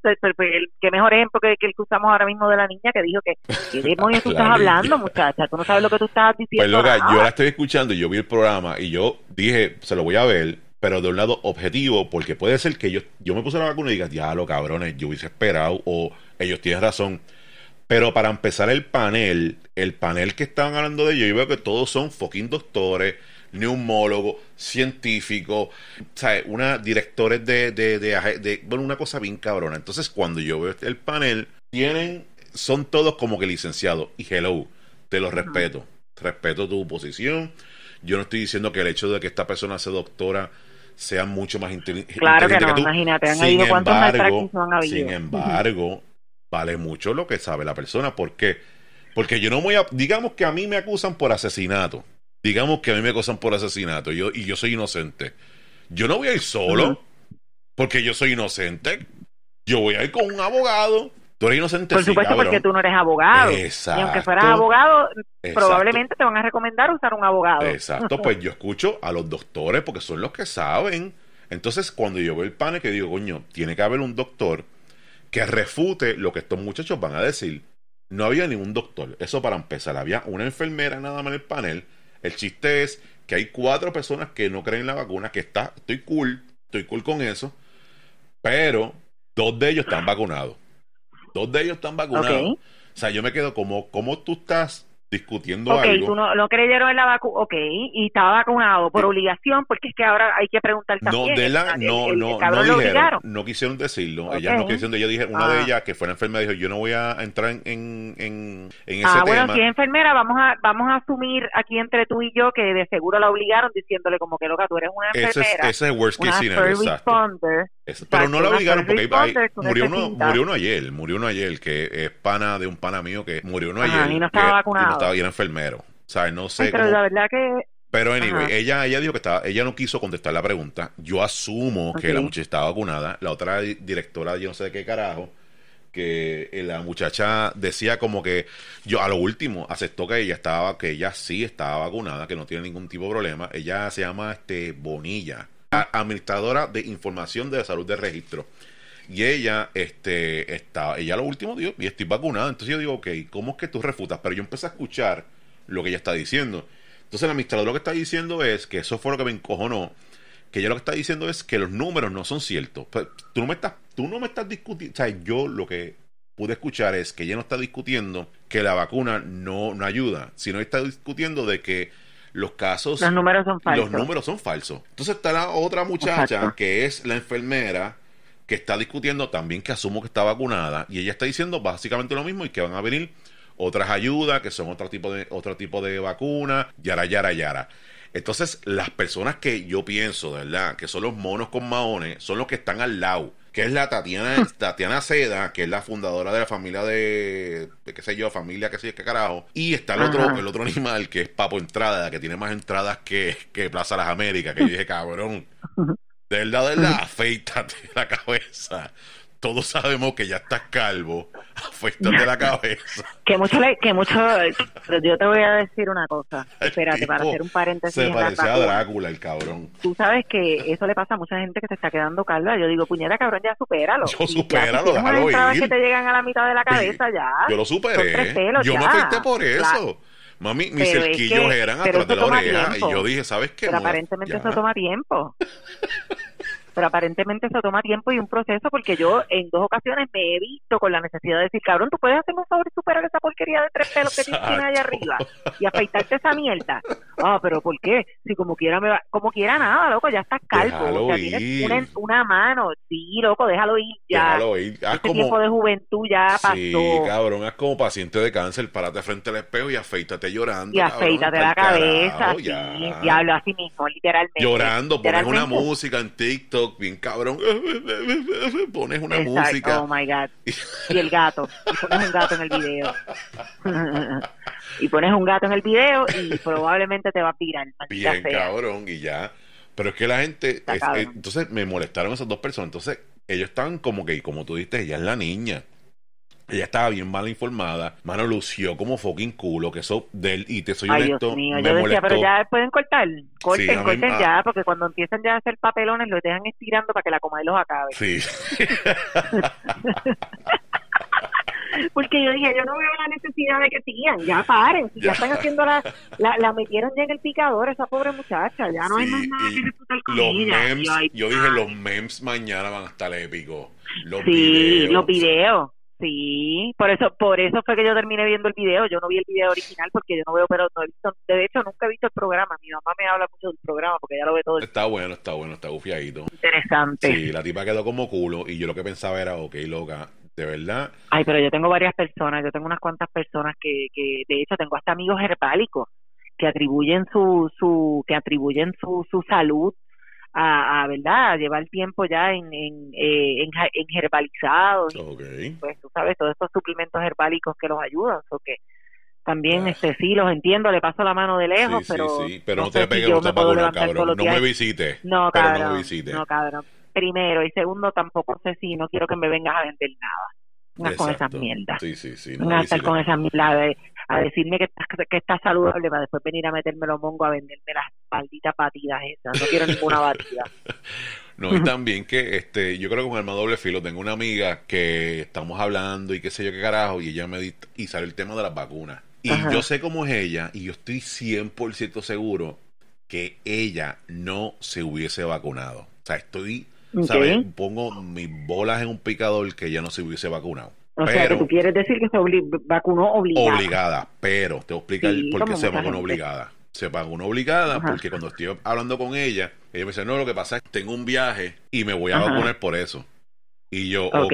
qué mejor ejemplo que, que el que usamos ahora mismo de la niña que dijo que, ¿qué demonios tú estás hablando, muchacha? Tú no sabes lo que tú estás Pues diciendo. loca, nada. yo la estoy escuchando y yo vi el programa y yo dije, se lo voy a ver, pero de un lado objetivo, porque puede ser que yo, yo me puse la vacuna y diga, ya lo cabrones, yo hubiese esperado, o ellos tienen razón. Pero para empezar el panel, el panel que estaban hablando de ellos, yo veo que todos son fucking doctores, neumólogos, científicos, ¿sabes? Una, directores de, de, de, de- bueno, una cosa bien cabrona. Entonces, cuando yo veo el panel, tienen, son todos como que licenciados. Y hello, te lo respeto. Respeto tu posición. Yo no estoy diciendo que el hecho de que esta persona sea doctora sea mucho más inteli- inteligente Claro que no, tú. imagínate, han Sin embargo, han habido. sin embargo, vale mucho lo que sabe la persona. ¿Por qué? Porque yo no voy a. Digamos que a mí me acusan por asesinato. Digamos que a mí me acusan por asesinato yo, y yo soy inocente. Yo no voy a ir solo porque yo soy inocente. Yo voy a ir con un abogado. Tú eres inocente, Por supuesto, porque tú no eres abogado. Exacto. Y aunque fueras abogado, Exacto. probablemente te van a recomendar usar un abogado. Exacto, pues yo escucho a los doctores porque son los que saben. Entonces, cuando yo veo el panel, que digo, coño, tiene que haber un doctor que refute lo que estos muchachos van a decir. No había ningún doctor. Eso para empezar. Había una enfermera nada más en el panel. El chiste es que hay cuatro personas que no creen en la vacuna, que está, estoy cool, estoy cool con eso. Pero dos de ellos están vacunados. Dos de ellos están vacunados. O sea, yo me quedo como, ¿cómo tú estás discutiendo Ok, algo? tú no, no creyeron en la vacuna, ok, y estaba vacunado por obligación, porque es que ahora hay que preguntar No, también. de la, el- no, el- el no, no cabrón lo dijeron, no quisieron decirlo. Ok. Ellas no quisieron, yo dije, una de Ah. ellas que fue la enfermera dijo, yo no voy a entrar en, en, en, en ese Ah, tema. bueno, si es enfermera, vamos a vamos a asumir aquí entre tú y yo que de seguro la obligaron diciéndole como que loca, tú eres una ese, es, enfermera, ese es worst una case scenario, exacto. responder, Pero no la obligaron porque tú murió, uno, murió uno ayer, murió uno ayer, que es pana de un pana mío que murió uno Ajá, ayer. y no estaba que- vacunado. Y no estaba, y era enfermero. O sea, no sé pero cómo- la verdad que Pero anyway, Ajá. ella, ella dijo que estaba, ella no quiso contestar la pregunta. Yo asumo que la muchacha estaba vacunada. La otra di- directora, yo no sé de qué carajo, que eh, la muchacha decía como que yo a lo último aceptó que ella estaba, que ella sí estaba vacunada, que no tiene ningún tipo de problema. Ella se llama este Bonilla, administradora de información de la salud de registro. Y ella, este, está, ella lo último dijo, y estoy vacunada. Entonces yo digo, ok, ¿cómo es que tú refutas? Pero yo empecé a escuchar lo que ella está diciendo. Entonces el administrador lo que está diciendo es, que eso fue lo que me encojonó, que ella lo que está diciendo es que los números no son ciertos. Pues, tú no me estás, tú no me estás discutiendo, o sea, yo lo que pude escuchar es que ella no está discutiendo que la vacuna no, no ayuda, sino está discutiendo de que los casos los números son falsos. los números son falsos. Entonces está la otra muchacha Exacto. que es la enfermera que está discutiendo también que asumo que está vacunada y ella está diciendo básicamente lo mismo y que van a venir otras ayudas que son otro tipo de otro tipo de vacuna, yara yara yara. Entonces, las personas que yo pienso, de verdad, que son los monos con maones, son los que están al lado, que es la Tatiana, Tatiana Seda, que es la fundadora de la familia de, de qué sé yo, familia que sé qué carajo, y está el otro, Ajá. el otro animal que es Papo Entrada, que tiene más entradas que, que Plaza Las Américas, que yo dije, cabrón, de verdad, de verdad, afeítate la cabeza. Todos sabemos que ya estás calvo, afeítate la cabeza. Que mucho, le- que mucho, pero yo te voy a decir una cosa, El espérate, para hacer un paréntesis Se parecía a. Drácula, el cabrón. Tú sabes que eso le pasa a mucha gente que se está quedando calva. Yo digo, puñeta, cabrón, ya supéralo. Yo Y ya, supéralo, si déjalo ir. que te llegan a la mitad de la cabeza, ya. Yo lo superé. pelos Yo me ya. afeité por eso. Claro. Mami, mis Pero es cerquillos que- eran atrás de la oreja. tiempo. Y yo dije, ¿sabes qué? Pero No, aparentemente ya. eso toma tiempo. Pero aparentemente eso toma tiempo y un proceso porque yo en dos ocasiones me he visto con la necesidad de decir, cabrón, tú puedes hacerme un favor y superar esa porquería de tres pelos que tienes allá arriba y afeitarte esa mierda. Ah, pero ¿por qué? Si como quiera me va, como quiera nada, loco, ya estás calvo. Déjalo o sea, ir. tienes una, una mano. Sí, loco, déjalo ir ya. Déjalo ir. Haz Ese tiempo de juventud ya pasó. Sí, cabrón, haz como paciente de cáncer, párate frente al espejo y afeítate llorando. y cabrón, afeítate la cabeza, carajo, sí, ya. diablo, así mismo, literalmente. Llorando, pones una música en TikTok, bien cabrón. Pones una Exacto. música. Oh my God. Y el gato. Y pones un gato en el video. y pones un gato en el video y probablemente te va a pirar. Bien, sea. cabrón, y ya. Pero es que la gente. Es- eh, entonces me molestaron esas dos personas. Entonces, ellos estaban como que, como tú dijiste, ella es la niña. Ella estaba bien mal informada. Mano, lució como fucking culo. Que eso del. Y te soy Ay, honesto. Dios mío. me Yo decía, molestó. pero ya pueden cortar. Corten, Sí, corten ah. ya, porque cuando empiezan ya a hacer papelones, los dejan estirando para que la coma y los acabe. Sí. Porque yo dije, yo no veo la necesidad de que sigan, ya paren, si ya, Ya. están haciendo la, la, la metieron ya en el picador, esa pobre muchacha, ya no hay más nada que disfrutar con los ella. memes, yo dije, los memes mañana van a estar épicos. Los Sí, videos. los videos. Sí, por eso, por eso fue que yo terminé viendo el video. Yo no vi el video original porque yo no veo, pero no he visto, de hecho nunca he visto el programa. Mi mamá me habla mucho del programa porque ella lo ve todo Está bueno, está bueno, está bufiadito. interesante. Sí, la tipa quedó como culo y yo lo que pensaba era, ok, loca, de verdad. Ay, pero yo tengo varias personas, yo tengo unas cuantas personas que, que de hecho tengo hasta amigos herbálicos que atribuyen su, su, que atribuyen su, su salud a, a verdad, a llevar tiempo ya en, en, eh, en, en herbalizados, pues tú sabes, todos estos suplementos herbálicos que los ayudan, o que también Ah. este sí los entiendo, le paso la mano de lejos, sí, pero sí. Pero no, te pegues, todos cabrón. los No me visites. no, pero cabrón. no me visites. No, cabrón. Primero. Y segundo, tampoco sé si no quiero que me vengas a vender nada. Con esas mierdas. Sí, sí, sí. No Vengas a me estar con esas mierdas de- a decirme que estás, que estás saludable para después venir a meterme los mongos a venderme las malditas batidas esas. No quiero ninguna batida. No, y también que este, yo creo que con el más doble filo tengo una amiga que estamos hablando y qué sé yo qué carajo, y ella me di, y sale el tema de las vacunas. Y Ajá. yo sé cómo es ella, y yo estoy 100% seguro que ella no se hubiese vacunado. O sea, estoy, ¿sabes? Pongo mis bolas en un picador que ella no se hubiese vacunado. O sea, que tú quieres decir que se obli- vacunó obligada. obligada, pero te voy a explicar Sí, por qué se vacunó gente. obligada. Se vacunó obligada Ajá. porque cuando estoy hablando con ella, ella me dice, no, lo que pasa es que tengo un viaje y me voy a Ajá. vacunar por eso. Y yo, Ok. ok,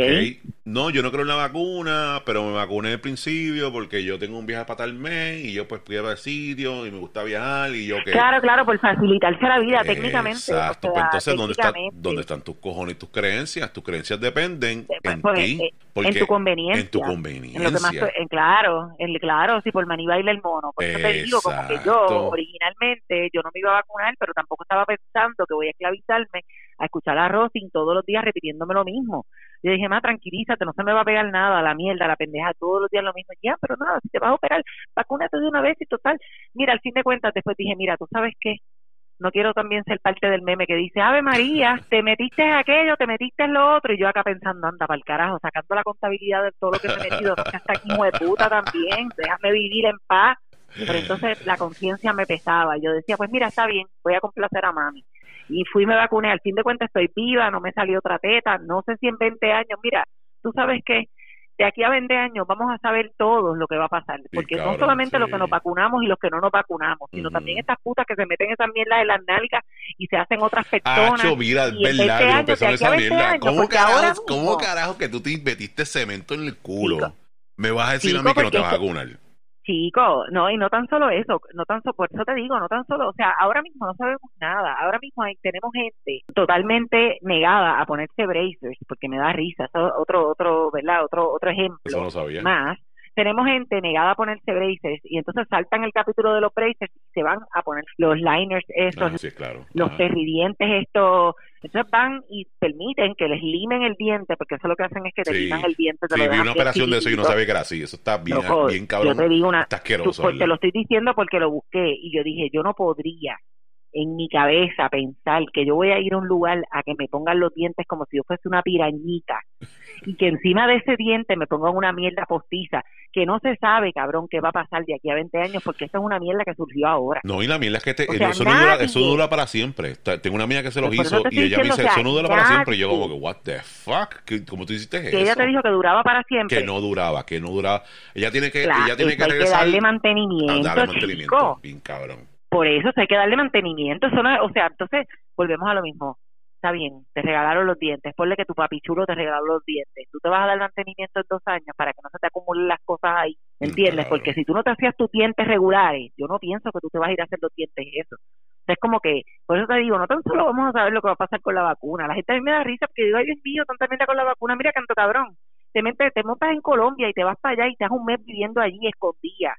no, yo no creo en la vacuna, pero me vacuné al principio porque yo tengo un viaje para tal mes y yo pues fui al sitio y me gusta viajar y yo que... Claro, claro, por facilitarse la vida técnicamente. Exacto, pues entonces ¿dónde, está. ¿dónde están tus cojones y tus creencias? Tus creencias dependen Pues, en pues, ti. eh, porque- en tu conveniencia. En tu En conveniencia. lo que más, en, claro, en, claro, si por maní baila el mono. Por eso te digo, como que yo originalmente yo no me iba a vacunar, pero tampoco estaba pensando que voy a esclavizarme a escuchar a Rosin todos los días repitiéndome lo mismo. Yo dije, ma, tranquilízate, no se me va a pegar nada, la mierda, la pendeja, todos los días lo mismo. Ya, pero nada, si te vas a operar, vacúnate de una vez y total. Mira, al fin de cuentas, después dije, mira, tú sabes qué, no quiero también ser parte del meme que dice, Ave María, te metiste en aquello, te metiste en lo otro, y yo acá pensando, anda, para el carajo, sacando la contabilidad de todo lo que me he metido, seas tan hijo de puta también, déjame vivir en paz. Pero entonces la conciencia me pesaba, yo decía, pues mira, está bien, voy a complacer a mami. Y fui me vacuné, al fin de cuentas estoy viva, no me salió otra teta, no sé si en 20 años, mira, tú sabes que de aquí a 20 años vamos a saber todos lo que va a pasar, porque no cabrón, solamente los sí. que nos vacunamos y los que no nos vacunamos, sino Ujú. también estas putas que se meten esas mierdas en las nalgas y se hacen otras personas. Mira, es y en 20 verdad, años, empezó de aquí a esa 20 mierda. años, ¿Cómo carajo, ¿Cómo mismo- carajo que tú te metiste cemento en el culo? Chico. Me vas a decir Chico, a mí que no te vas a es vacunar. Chico, no, y no tan solo eso, no tan solo, por eso te digo, no tan solo, o sea, ahora mismo no sabemos nada, ahora mismo hay, tenemos gente totalmente negada a ponerse bracers, porque me da risa, eso es otro, otro, ¿verdad? Otro, otro ejemplo Eso no sabía. más. Tenemos gente negada a ponerse bracers y entonces saltan el capítulo de los bracers y se van a poner los liners estos, Ah, sí, claro. los terridientes estos, entonces van y permiten que les limen el diente, porque eso lo que hacen es que te Sí. liman el diente, te Sí, lo vi una operación de eso y no sabía que era así. Eso está bien, Loco, bien cabrón. Yo te digo una, Está tú- asqueroso. pues, te ¿verdad? lo estoy diciendo porque lo busqué y yo dije, yo no podría en mi cabeza pensar que yo voy a ir a un lugar a que me pongan los dientes como si yo fuese una pirañita y que encima de ese diente me pongan una mierda postiza que no se sabe, cabrón, qué va a pasar de aquí a 20 años porque esta es una mierda que surgió ahora. No, y la mierda es que eso, no dura, para siempre. Tengo una amiga que se los hizo y ella me dice, eso no dura para siempre. Y yo como que, what the fuck, ¿cómo tú hiciste eso? Que ella te dijo que duraba para siempre. Que no duraba, que no duraba. Ella tiene que, ella tiene que regresar. darle mantenimiento, darle mantenimiento, bien cabrón. Por eso hay que darle mantenimiento. Eso no, o sea, entonces volvemos a lo mismo está bien, te regalaron los dientes, ponle que tu papi chulo te regaló los dientes, tú te vas a dar mantenimiento en dos años para que no se te acumulen las cosas ahí, ¿entiendes? Porque si tú no te hacías tus dientes regulares, yo no pienso que tú te vas a ir a hacer los dientes eso. es como que, por eso te digo, no tan solo vamos a saber lo que va a pasar con la vacuna, la gente a mí me da risa porque digo, ay Dios mío, tanta mierda con la vacuna, mira canto cabrón, te, metes, te montas en Colombia y te vas para allá y te das un mes viviendo allí escondida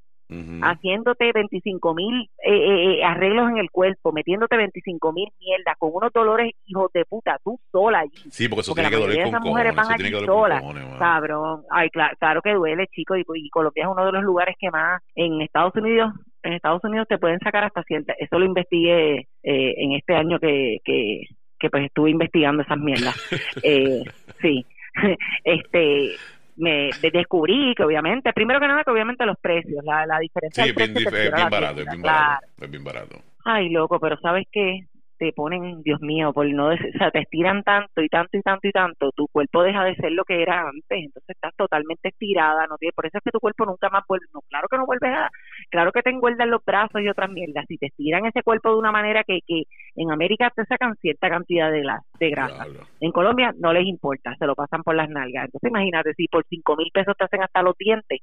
haciéndote 25 mil eh, eh, eh, arreglos en el cuerpo, metiéndote 25 mil mierdas, con unos dolores hijos de puta, tú sola allí. Sí, porque eso tiene que doler con esas mujeres van allí solas, cabrón. Ay, claro, claro que duele, chico, y, Colombia es uno de los lugares que más en Estados Unidos en Estados Unidos te pueden sacar hasta cierta, eso lo investigué en este año que, que, que pues estuve investigando esas mierdas. eh, sí, este me descubrí que obviamente, primero que nada que obviamente los precios, la, la diferencia. Sí, es bien, barato, es bien barato, es bien barato. Ay, loco, pero ¿sabes qué? Te ponen, Dios mío, por no o sea, te estiran tanto y tanto y tanto y tanto, tu cuerpo deja de ser lo que era antes, entonces estás totalmente estirada, no tiene, por eso es que tu cuerpo nunca más vuelve, no, claro que no vuelves a, claro que te engordan los brazos y otras mierdas, si te estiran ese cuerpo de una manera que, que en América te sacan cierta cantidad de, de grasa, en Colombia no les importa, se lo pasan por las nalgas, entonces imagínate si por cinco mil pesos te hacen hasta los dientes,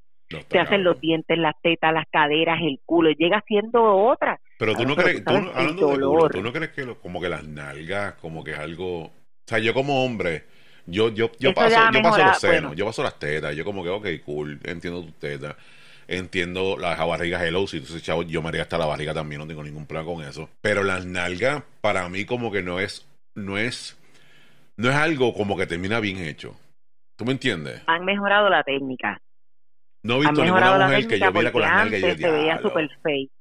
te hacen los dientes, las tetas, las caderas, el culo, y llega siendo otra, pero tú no crees, tú, hablando de ¿tú no crees que como que las nalgas, como que es algo, o sea, yo como hombre, yo yo yo paso, yo paso los senos, yo paso las tetas, yo como que ok, cool, entiendo tus tetas, entiendo las barrigas hello, si tú chavo, yo me haría hasta la barriga también, no tengo ningún plan con eso. Pero las nalgas para mí como que no es no es no es algo como que termina bien hecho. ¿Tú me entiendes? Han mejorado la técnica. No he visto ninguna mujer que yo viera con las nalgas y yo se veía super fake.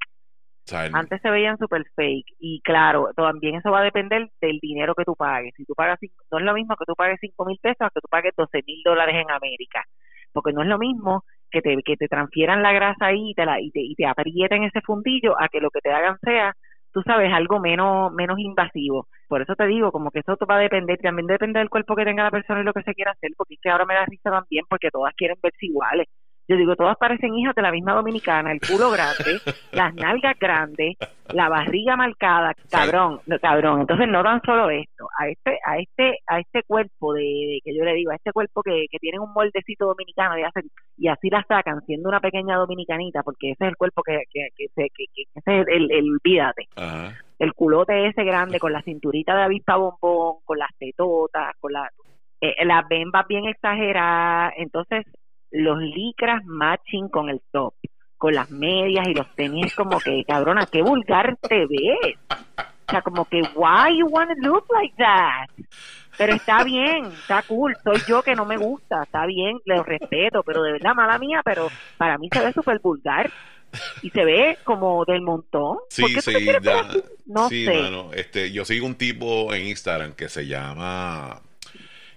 Antes se veían super fake y claro, también eso va a depender del dinero que tú pagues. Si tú pagas, no es lo mismo que tú pagues 5 mil pesos que tú pagues 12 mil dólares en América, porque no es lo mismo que te, que te transfieran la grasa ahí y te, la, y te, y te aprieten ese fundillo a que lo que te hagan sea, tú sabes, algo menos, menos invasivo. Por eso te digo, como que eso va a depender, también depende del cuerpo que tenga la persona y lo que se quiera hacer, porque es que ahora me da risa también porque todas quieren verse iguales. Yo digo, todas parecen hijas de la misma dominicana, el culo grande, las nalgas grandes, la barriga marcada, cabrón, no, cabrón. Entonces no tan solo esto, a este, a este, a este cuerpo de, que yo le digo, a este cuerpo que, que tiene un moldecito dominicano de hacer, y así la sacan siendo una pequeña dominicanita, porque ese es el cuerpo que, que, que, que, que ese es el, el, olvídate. El culote ese grande con la cinturita de avispa bombón, con las tetotas, con la eh, las bembas bien exageradas, entonces los licras matching con el top, con las medias y los tenis, como que, cabrona, qué vulgar te ves. O sea, como que, why you want to look like that? Pero está bien, está cool. Soy yo que no me gusta, está bien, lo respeto, pero de verdad, mala mía, pero para mí se ve súper vulgar y se ve como del montón. Sí, sí, no sé. este, yo sigo un tipo en Instagram que se llama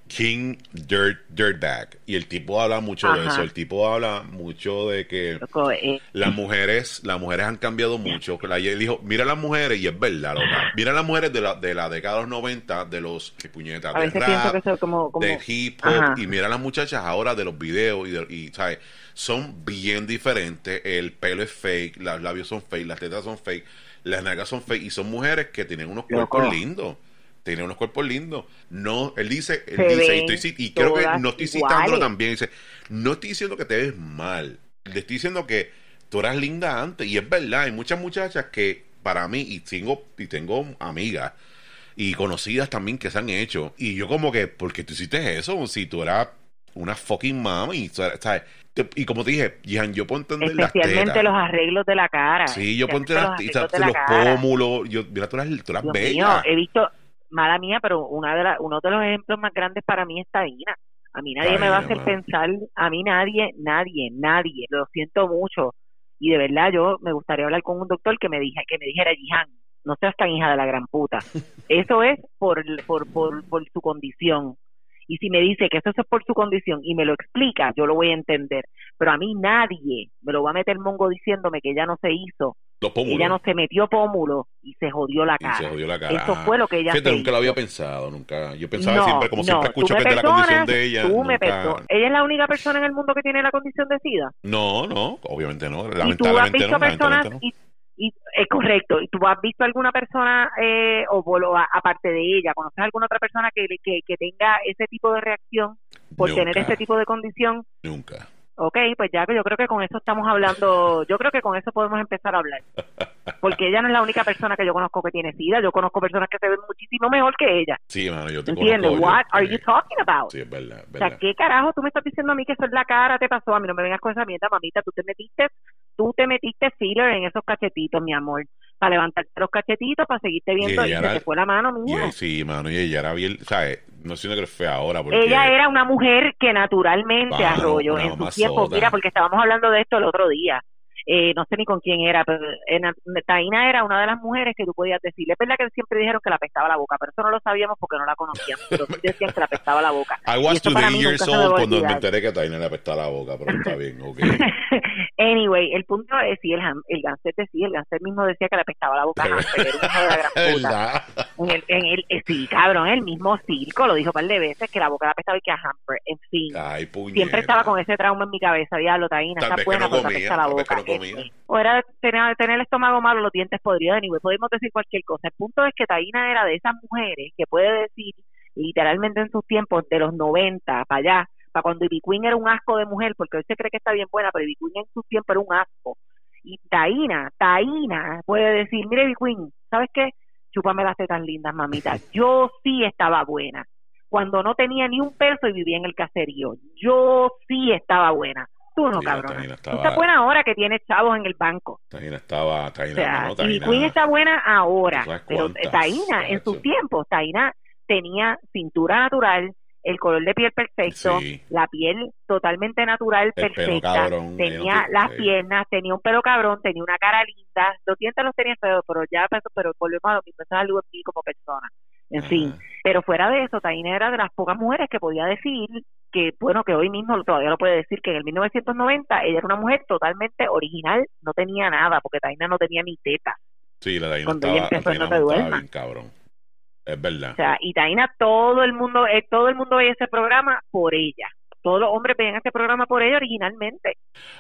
King Dirt Dirtbag. Y el tipo habla mucho de eso. El tipo habla mucho de que eh. las mujeres las mujeres han cambiado mucho. Y él dijo mira las mujeres y es verdad loca. mira las mujeres de la, de la década de los 90 de los puñetas de rap como, de hip hop y mira las muchachas ahora de los videos y, y ¿sabes? son bien diferentes. El pelo es fake los labios son fake las tetas son fake las nalgas son fake y son mujeres que tienen unos cuerpos lindos tiene unos cuerpos lindos. No, él dice, él dice, y, creo que no estoy citándolo también, dice, no estoy diciendo que te ves mal, le estoy diciendo que tú eras linda antes, y es verdad, hay muchas muchachas que para mí, y tengo, y tengo amigas y conocidas también que se han hecho, y yo como que, ¿por qué tú hiciste eso? Si tú eras una fucking mami, ¿sabes? Y como te dije, yo puedo entender Especialmente los arreglos de la cara. Sí, yo puedo entender los, pómulos. Yo, mira, tú eras, tú eras bella. he visto, mala mía, pero una de la, uno de los ejemplos más grandes para mí es Taina. A mí nadie me va a hacer pensar, a mí nadie, nadie, nadie, lo siento mucho. Y de verdad yo me gustaría hablar con un doctor que me dije, que me dijera, Jihan, no seas tan hija de la gran puta. Eso es por, por, por, por su condición. Y si me dice que eso es por su condición y me lo explica, yo lo voy a entender. Pero a mí nadie me lo va a meter mongo diciéndome que ella no se hizo. Ella no se metió pómulo y se jodió la cara. se jodió la cara. Eso fue lo que ella Fíjate, nunca lo había pensado, nunca. Yo pensaba siempre, como siempre escucho que es de la condición de ella. Tú me ¿Ella es la única persona en el mundo que tiene la condición de SIDA? No, no, obviamente no. ¿Y tú has visto personas, y, es correcto. ¿Y tú has visto alguna persona, eh, o, aparte de ella, conoces alguna otra persona que, que, que tenga ese tipo de reacción por tener ese tipo de condición? Nunca. Ok, pues ya que yo creo que con eso estamos hablando, yo creo que con eso podemos empezar a hablar. Porque ella no es la única persona que yo conozco que tiene SIDA, yo conozco personas que se ven muchísimo mejor que ella. Sí, mano, yo te ¿Entiendes? What are you talking about? Sí, es verdad, O sea, ¿qué carajo tú me estás diciendo a mí que eso es la cara te pasó? A mí no me vengas con esa mierda, mamita, tú te metiste, tú te metiste filler en esos cachetitos, mi amor para levantarte los cachetitos, para seguirte viendo y, se te fue la mano mía. sí, mano, y ella era bien, ¿sabes? No sé si que fue ahora. Porque... Ella era una mujer que naturalmente arrolló en su tiempo. Mira, porque estábamos hablando de esto el otro día eh, no sé ni con quién era, pero en, Taina era una de las mujeres que tú podías decirle. Es verdad que siempre dijeron que la apestaba la boca, pero eso no lo sabíamos porque no la conocíamos. Pero decían que la apestaba la boca. I was today years old cuando me enteré que Taina le apestaba la boca, pero está bien, ok. anyway, el punto es, sí, el, el Gansete sí, el Gansete mismo decía que le apestaba la boca a Hamper, era de la gran puta. En el, en el, eh, sí, cabrón, el mismo circo lo dijo un par de veces que la boca le apestaba y que a Hamper, en fin. siempre estaba con ese trauma en mi cabeza, diablo, Taina, está buena, pero apesta la boca. O era tener, tener el estómago malo, los dientes podridos, anyway, podemos decir cualquier cosa. El punto es que Taina era de esas mujeres que puede decir literalmente en sus tiempos, de los 90 para allá, para cuando Ivy Queen era un asco de mujer, porque hoy se cree que está bien buena, pero Ivy Queen en sus tiempos era un asco. Y Taina, Taina puede decir, mire Ivy Queen, ¿sabes qué? Chúpame las tetas lindas, mamita. Yo sí estaba buena. Cuando no tenía ni un peso y vivía en el caserío. Yo sí estaba buena tú no, cabrón. Está buena ahora que tiene chavos en el banco. Taina estaba, Taina, y Queen está buena ahora, pero Taina, en sus tiempos, Taina tenía cintura natural, el color de piel perfecto, la piel totalmente natural, perfecta, tenía las piernas, tenía un pelo cabrón, tenía una cara linda, los dientes los tenía feos, pero ya, pero volvemos a lo mismo, eso es algo como persona. En fin, pero fuera de eso, Taina era de las pocas mujeres que podía decir que, bueno, que hoy mismo todavía lo puede decir, que en el 1990 ella era una mujer totalmente original, no tenía nada, porque Taina no tenía ni teta. Sí, la Taina Cuando estaba, ella empezó, no te bien cabrón. Es verdad. O sea, y Taina, todo el mundo, eh, todo el mundo veía ese programa por ella todos los hombres veían este programa por ella originalmente.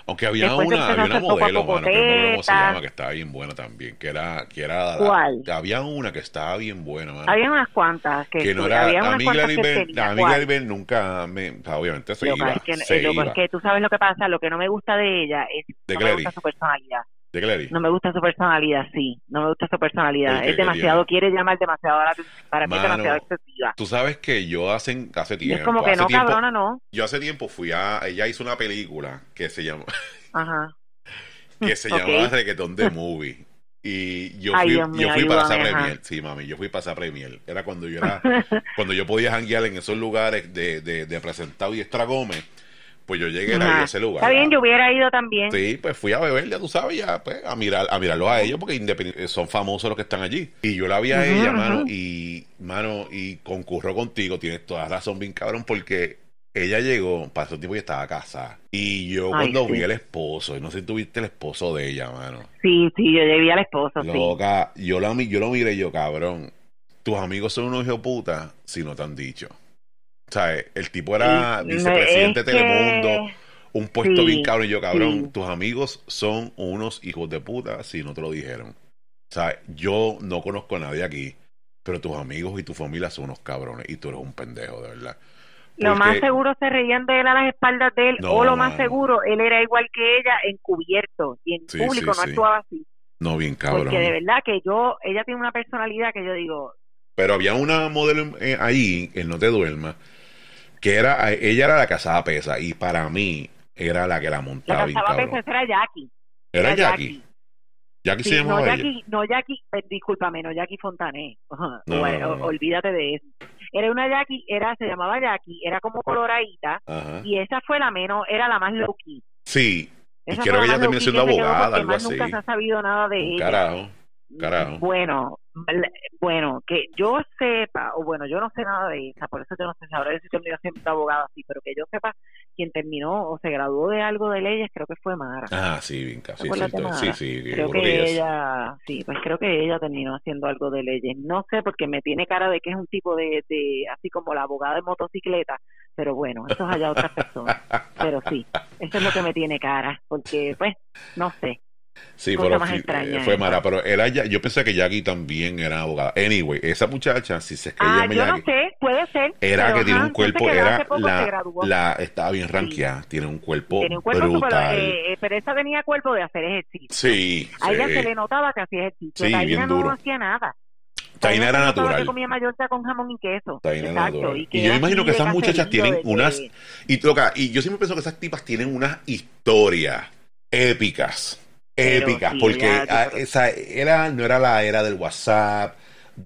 Aunque había una, había una modelo, mano, que no cómo se llama, que estaba bien buena también, que era, que era ¿Cuál? había una que estaba bien buena, mano. Había unas cuantas que, que no era, había a mí Claribel, a mí Claribel nunca me, obviamente se iba, es que, se iba. Es que tú sabes lo que pasa, lo que no me gusta de ella es de no me gusta su personalidad. No me gusta su personalidad, sí. No me gusta su personalidad. Es demasiado, quiere llamar demasiado Para mí es demasiado excesiva. Tú sabes que yo hace, hace tiempo. es como que no, cabrona, no. Yo hace tiempo fui a. Ella hizo una película que se llama. Ajá. que se llamaba Reggaeton The Movie. Y yo fui, yo fui para esa premier. Sí, mami, yo fui para esa premier. Era cuando yo era, cuando yo podía janguear en esos lugares de, de, de presentado y extragome pues yo llegué a ese lugar. Está bien, yo hubiera ido también. Sí, pues fui a beber, ya tú sabes, ya, pues, a mirar, a mirarlos a ellos, porque son famosos los que están allí. Y yo la vi a ella, mano, y, mano, y concurro contigo, tienes toda razón, bien cabrón, porque ella llegó, para ese tiempo y estaba casada. Y yo cuando vi al esposo, y no sé si tuviste el esposo de ella, mano. Sí, sí, yo vi al esposo, Loca, yo, la, yo lo miré yo, cabrón, tus amigos son unos hijos puta si no te han dicho. O sea, el tipo era vicepresidente de Telemundo, un puesto bien cabrón. Y yo, cabrón, tus amigos son unos hijos de puta si no te lo dijeron. O sea, yo no conozco a nadie aquí, pero tus amigos y tu familia son unos cabrones y tú eres un pendejo, de verdad. lo más seguro se reían de él a las espaldas de él, o lo más seguro, él era igual que ella, encubierto, y en público no actuaba así. No, bien cabrón. Porque de verdad que yo, ella tiene una personalidad que yo digo. Pero había una modelo eh, ahí, en No Te Duermas, que era, ella era la casada pesa y para mí era la que la montaba. La casada pesa era Jackie. ¿Era, Jackie? Jackie, se llamaba no, Jackie, no Jackie, eh, discúlpame, no Jackie Fontané. olvídate de eso. Era una Jackie, era, se llamaba Jackie, era como coloradita y esa fue la menos, era la más low-key. Sí, y creo que ella terminó siendo abogada, algo así. Nunca se ha sabido nada de ella. Carajo. Carajo. Bueno, bueno, que yo sepa, o bueno, yo no sé nada de esa, por eso yo no sé, ahora yo si terminó siendo abogada así, pero que yo sepa, quien terminó o se graduó de algo de leyes, creo que fue Mara. Ah, sí, bien, ¿Te casi. sí, sí, sí, creo que ella, sí, pues creo que ella terminó haciendo algo de leyes. No sé, porque me tiene cara de que es un tipo de, de así como la abogada de motocicleta, pero bueno, eso es allá otra persona. Pero sí, eso es lo que me tiene cara, porque pues, no sé. Sí, Cosa pero extraña fue. Mara, pero era ya, yo pensé que Jackie también era abogada. Anyway, esa muchacha, si se es que Ah, llama yo no Jackie, sé, puede ser. era que tiene un cuerpo, era la, estaba bien ranqueada, tiene un cuerpo, Tiene un cuerpo súper- brutal. eh, eh, pero esa tenía cuerpo de hacer ejercicio. sí, A ella sí. se le notaba que hacía ejercicio. Sí, Taina bien no duro. hacía nada. Taina era natural. Que comía con jamón y queso. Taina era Exacto. natural. Y, Y, yo imagino que esas muchachas tienen de- unas y toca, y yo siempre pienso que esas tipas tienen unas historias épicas, épicas, sí, porque ella- ah, esa era no era la era del WhatsApp,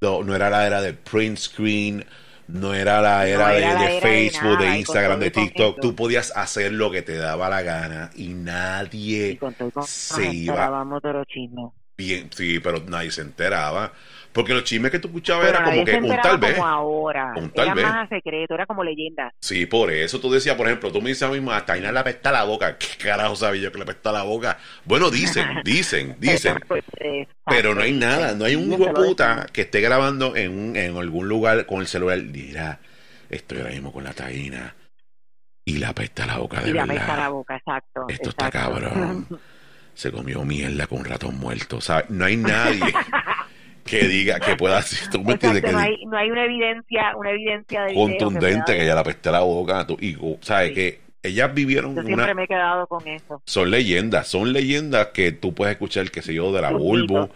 no, no era la era del print screen, no era la era, era de, la de era de Facebook, de, nada, Instagram, de TikTok. Tú podías hacer lo que te daba la gana y y nadie con todo se iba. bien, sí, pero nadie se enteraba, porque los chismes que tú escuchabas era como que un tal vez. como ahora. un tal era vez. más a secreto, era como leyenda. Sí, por eso tú decías, por ejemplo, tú me dices a mí, a Taina le apesta la boca. ¿Qué carajo sabía yo que le apesta la boca? Bueno, dicen, dicen, dicen. Exacto. Pero no hay nada, no hay un lo puta que esté grabando en, un- en algún lugar con el celular. Mira, estoy ahora mismo con la Taina y le apesta la boca de Y le apesta la verdad. boca, exacto. Esto está cabrón. Se comió mierda con un ratón muerto. ¿sabes? No hay nadie que diga, que pueda decir, tú me entiendes, que no hay, no hay una evidencia, una evidencia de que contundente que ella le apeste la boca. tú- y, ¿sabes? Sí. Que ellas vivieron Yo una, siempre me he quedado con eso. son leyendas, son leyendas que tú puedes escuchar, qué sé yo, de la Bulbu,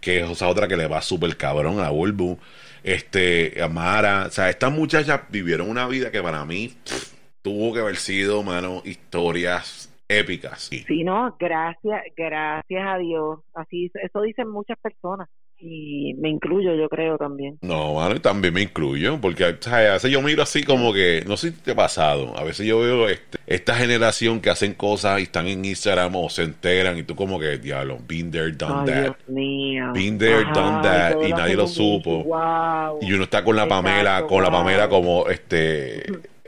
que es esa otra que le va súper cabrón a la Bulbu, este, Amara, o sea, estas muchachas vivieron una vida que para mí pff, tuvo que haber sido, mano, historias épicas. Sí. Sí, no, gracias, gracias a Dios. Así, eso dicen muchas personas. Y me incluyo, yo creo también. No, mano, y también me incluyo, porque ¿sabes? a veces yo miro así como que, no sé si te ha pasado, a veces yo veo este, esta generación que hacen cosas y están en Instagram o se enteran y tú como que, diablo, been there, done Ay, that. Dios mío. Been there, done that, y nadie lo supo. Wow. Y uno está con la Exacto, Pamela, con la. Pamela como este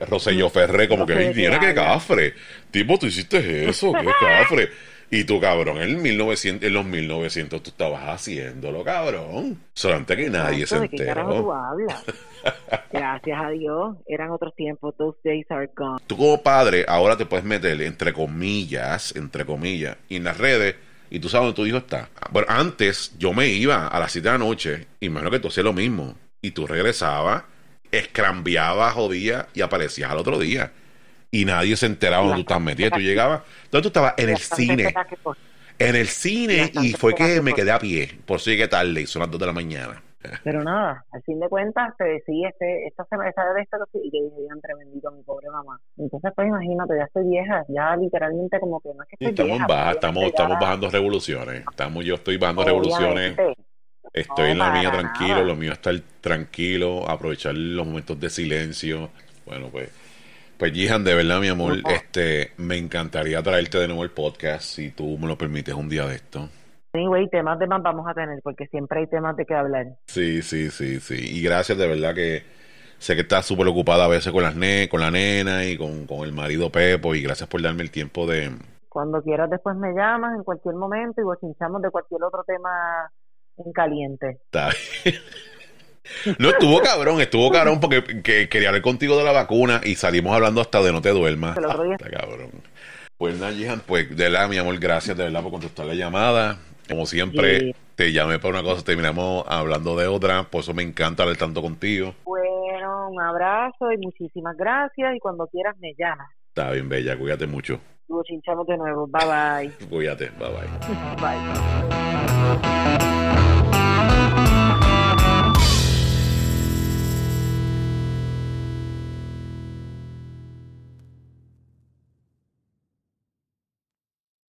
Rosselló Ferré, como que, qué habla". cafre. Tipo, tú hiciste eso, qué cafre. Y tú, cabrón, en, 1900, en los 1900 tú estabas haciéndolo, cabrón. Solamente que nadie se Exacto, ¿De qué carajo tú enteró. hablas? Gracias a Dios, eran otros tiempos. Those days are gone. Tú como padre, ahora te puedes meter, entre comillas, entre comillas, y en las redes, y tú sabes dónde tu hijo está. Bueno, antes yo me iba a las 7 de la noche, y menos que tú hacías lo mismo. Y tú regresabas, escrambiabas, jodías, y aparecías al otro día. Y nadie se enteraba dónde tú estabas metido. Tú llegabas, ¿dónde tú estabas? En el cine. que En el cine, y fue que me que quedé a pie. Por eso llegué tarde, y son las 2 de la mañana. Pero nada, al fin de cuentas, te sí, este, esta semana, esa de esta, y yo dije, entre bendito mi pobre mamá. Entonces, pues imagínate, ya estoy vieja, ya literalmente como que no es que estoy estamos vieja, baja, estamos, bajando revoluciones. Estamos, yo estoy bajando revoluciones. Estoy No, en la mía tranquilo, nada. lo mío es estar tranquilo, aprovechar los momentos de silencio. Bueno, pues, pues Jihan, de verdad, mi amor, este, me encantaría traerte de nuevo el podcast, si tú me lo permites un día de esto. Anyway, temas de más vamos a tener, porque siempre hay temas de qué hablar. Sí, sí, sí, sí. Y gracias, de verdad que sé que estás súper ocupada a veces con las ne con la nena y con, con el marido Pepo, y gracias por darme el tiempo de... Cuando quieras después me llamas en cualquier momento y bochinchamos de cualquier otro tema en caliente. Está bien. No, estuvo cabrón, estuvo cabrón porque que- quería hablar contigo de la vacuna y salimos hablando hasta de no te duermas. El otro día- Está cabrón. Pues nada, Jihan, pues de verdad, mi amor, gracias de verdad por contestar la llamada. Como siempre, Sí. te llamé para una cosa, terminamos hablando de otra, por eso me encanta hablar tanto contigo. Bueno, un abrazo y muchísimas gracias y cuando quieras me llamas. Está bien, bella, cuídate mucho. Y bochinchamos de nuevo. Bye bye. Cuídate, bye bye. bye.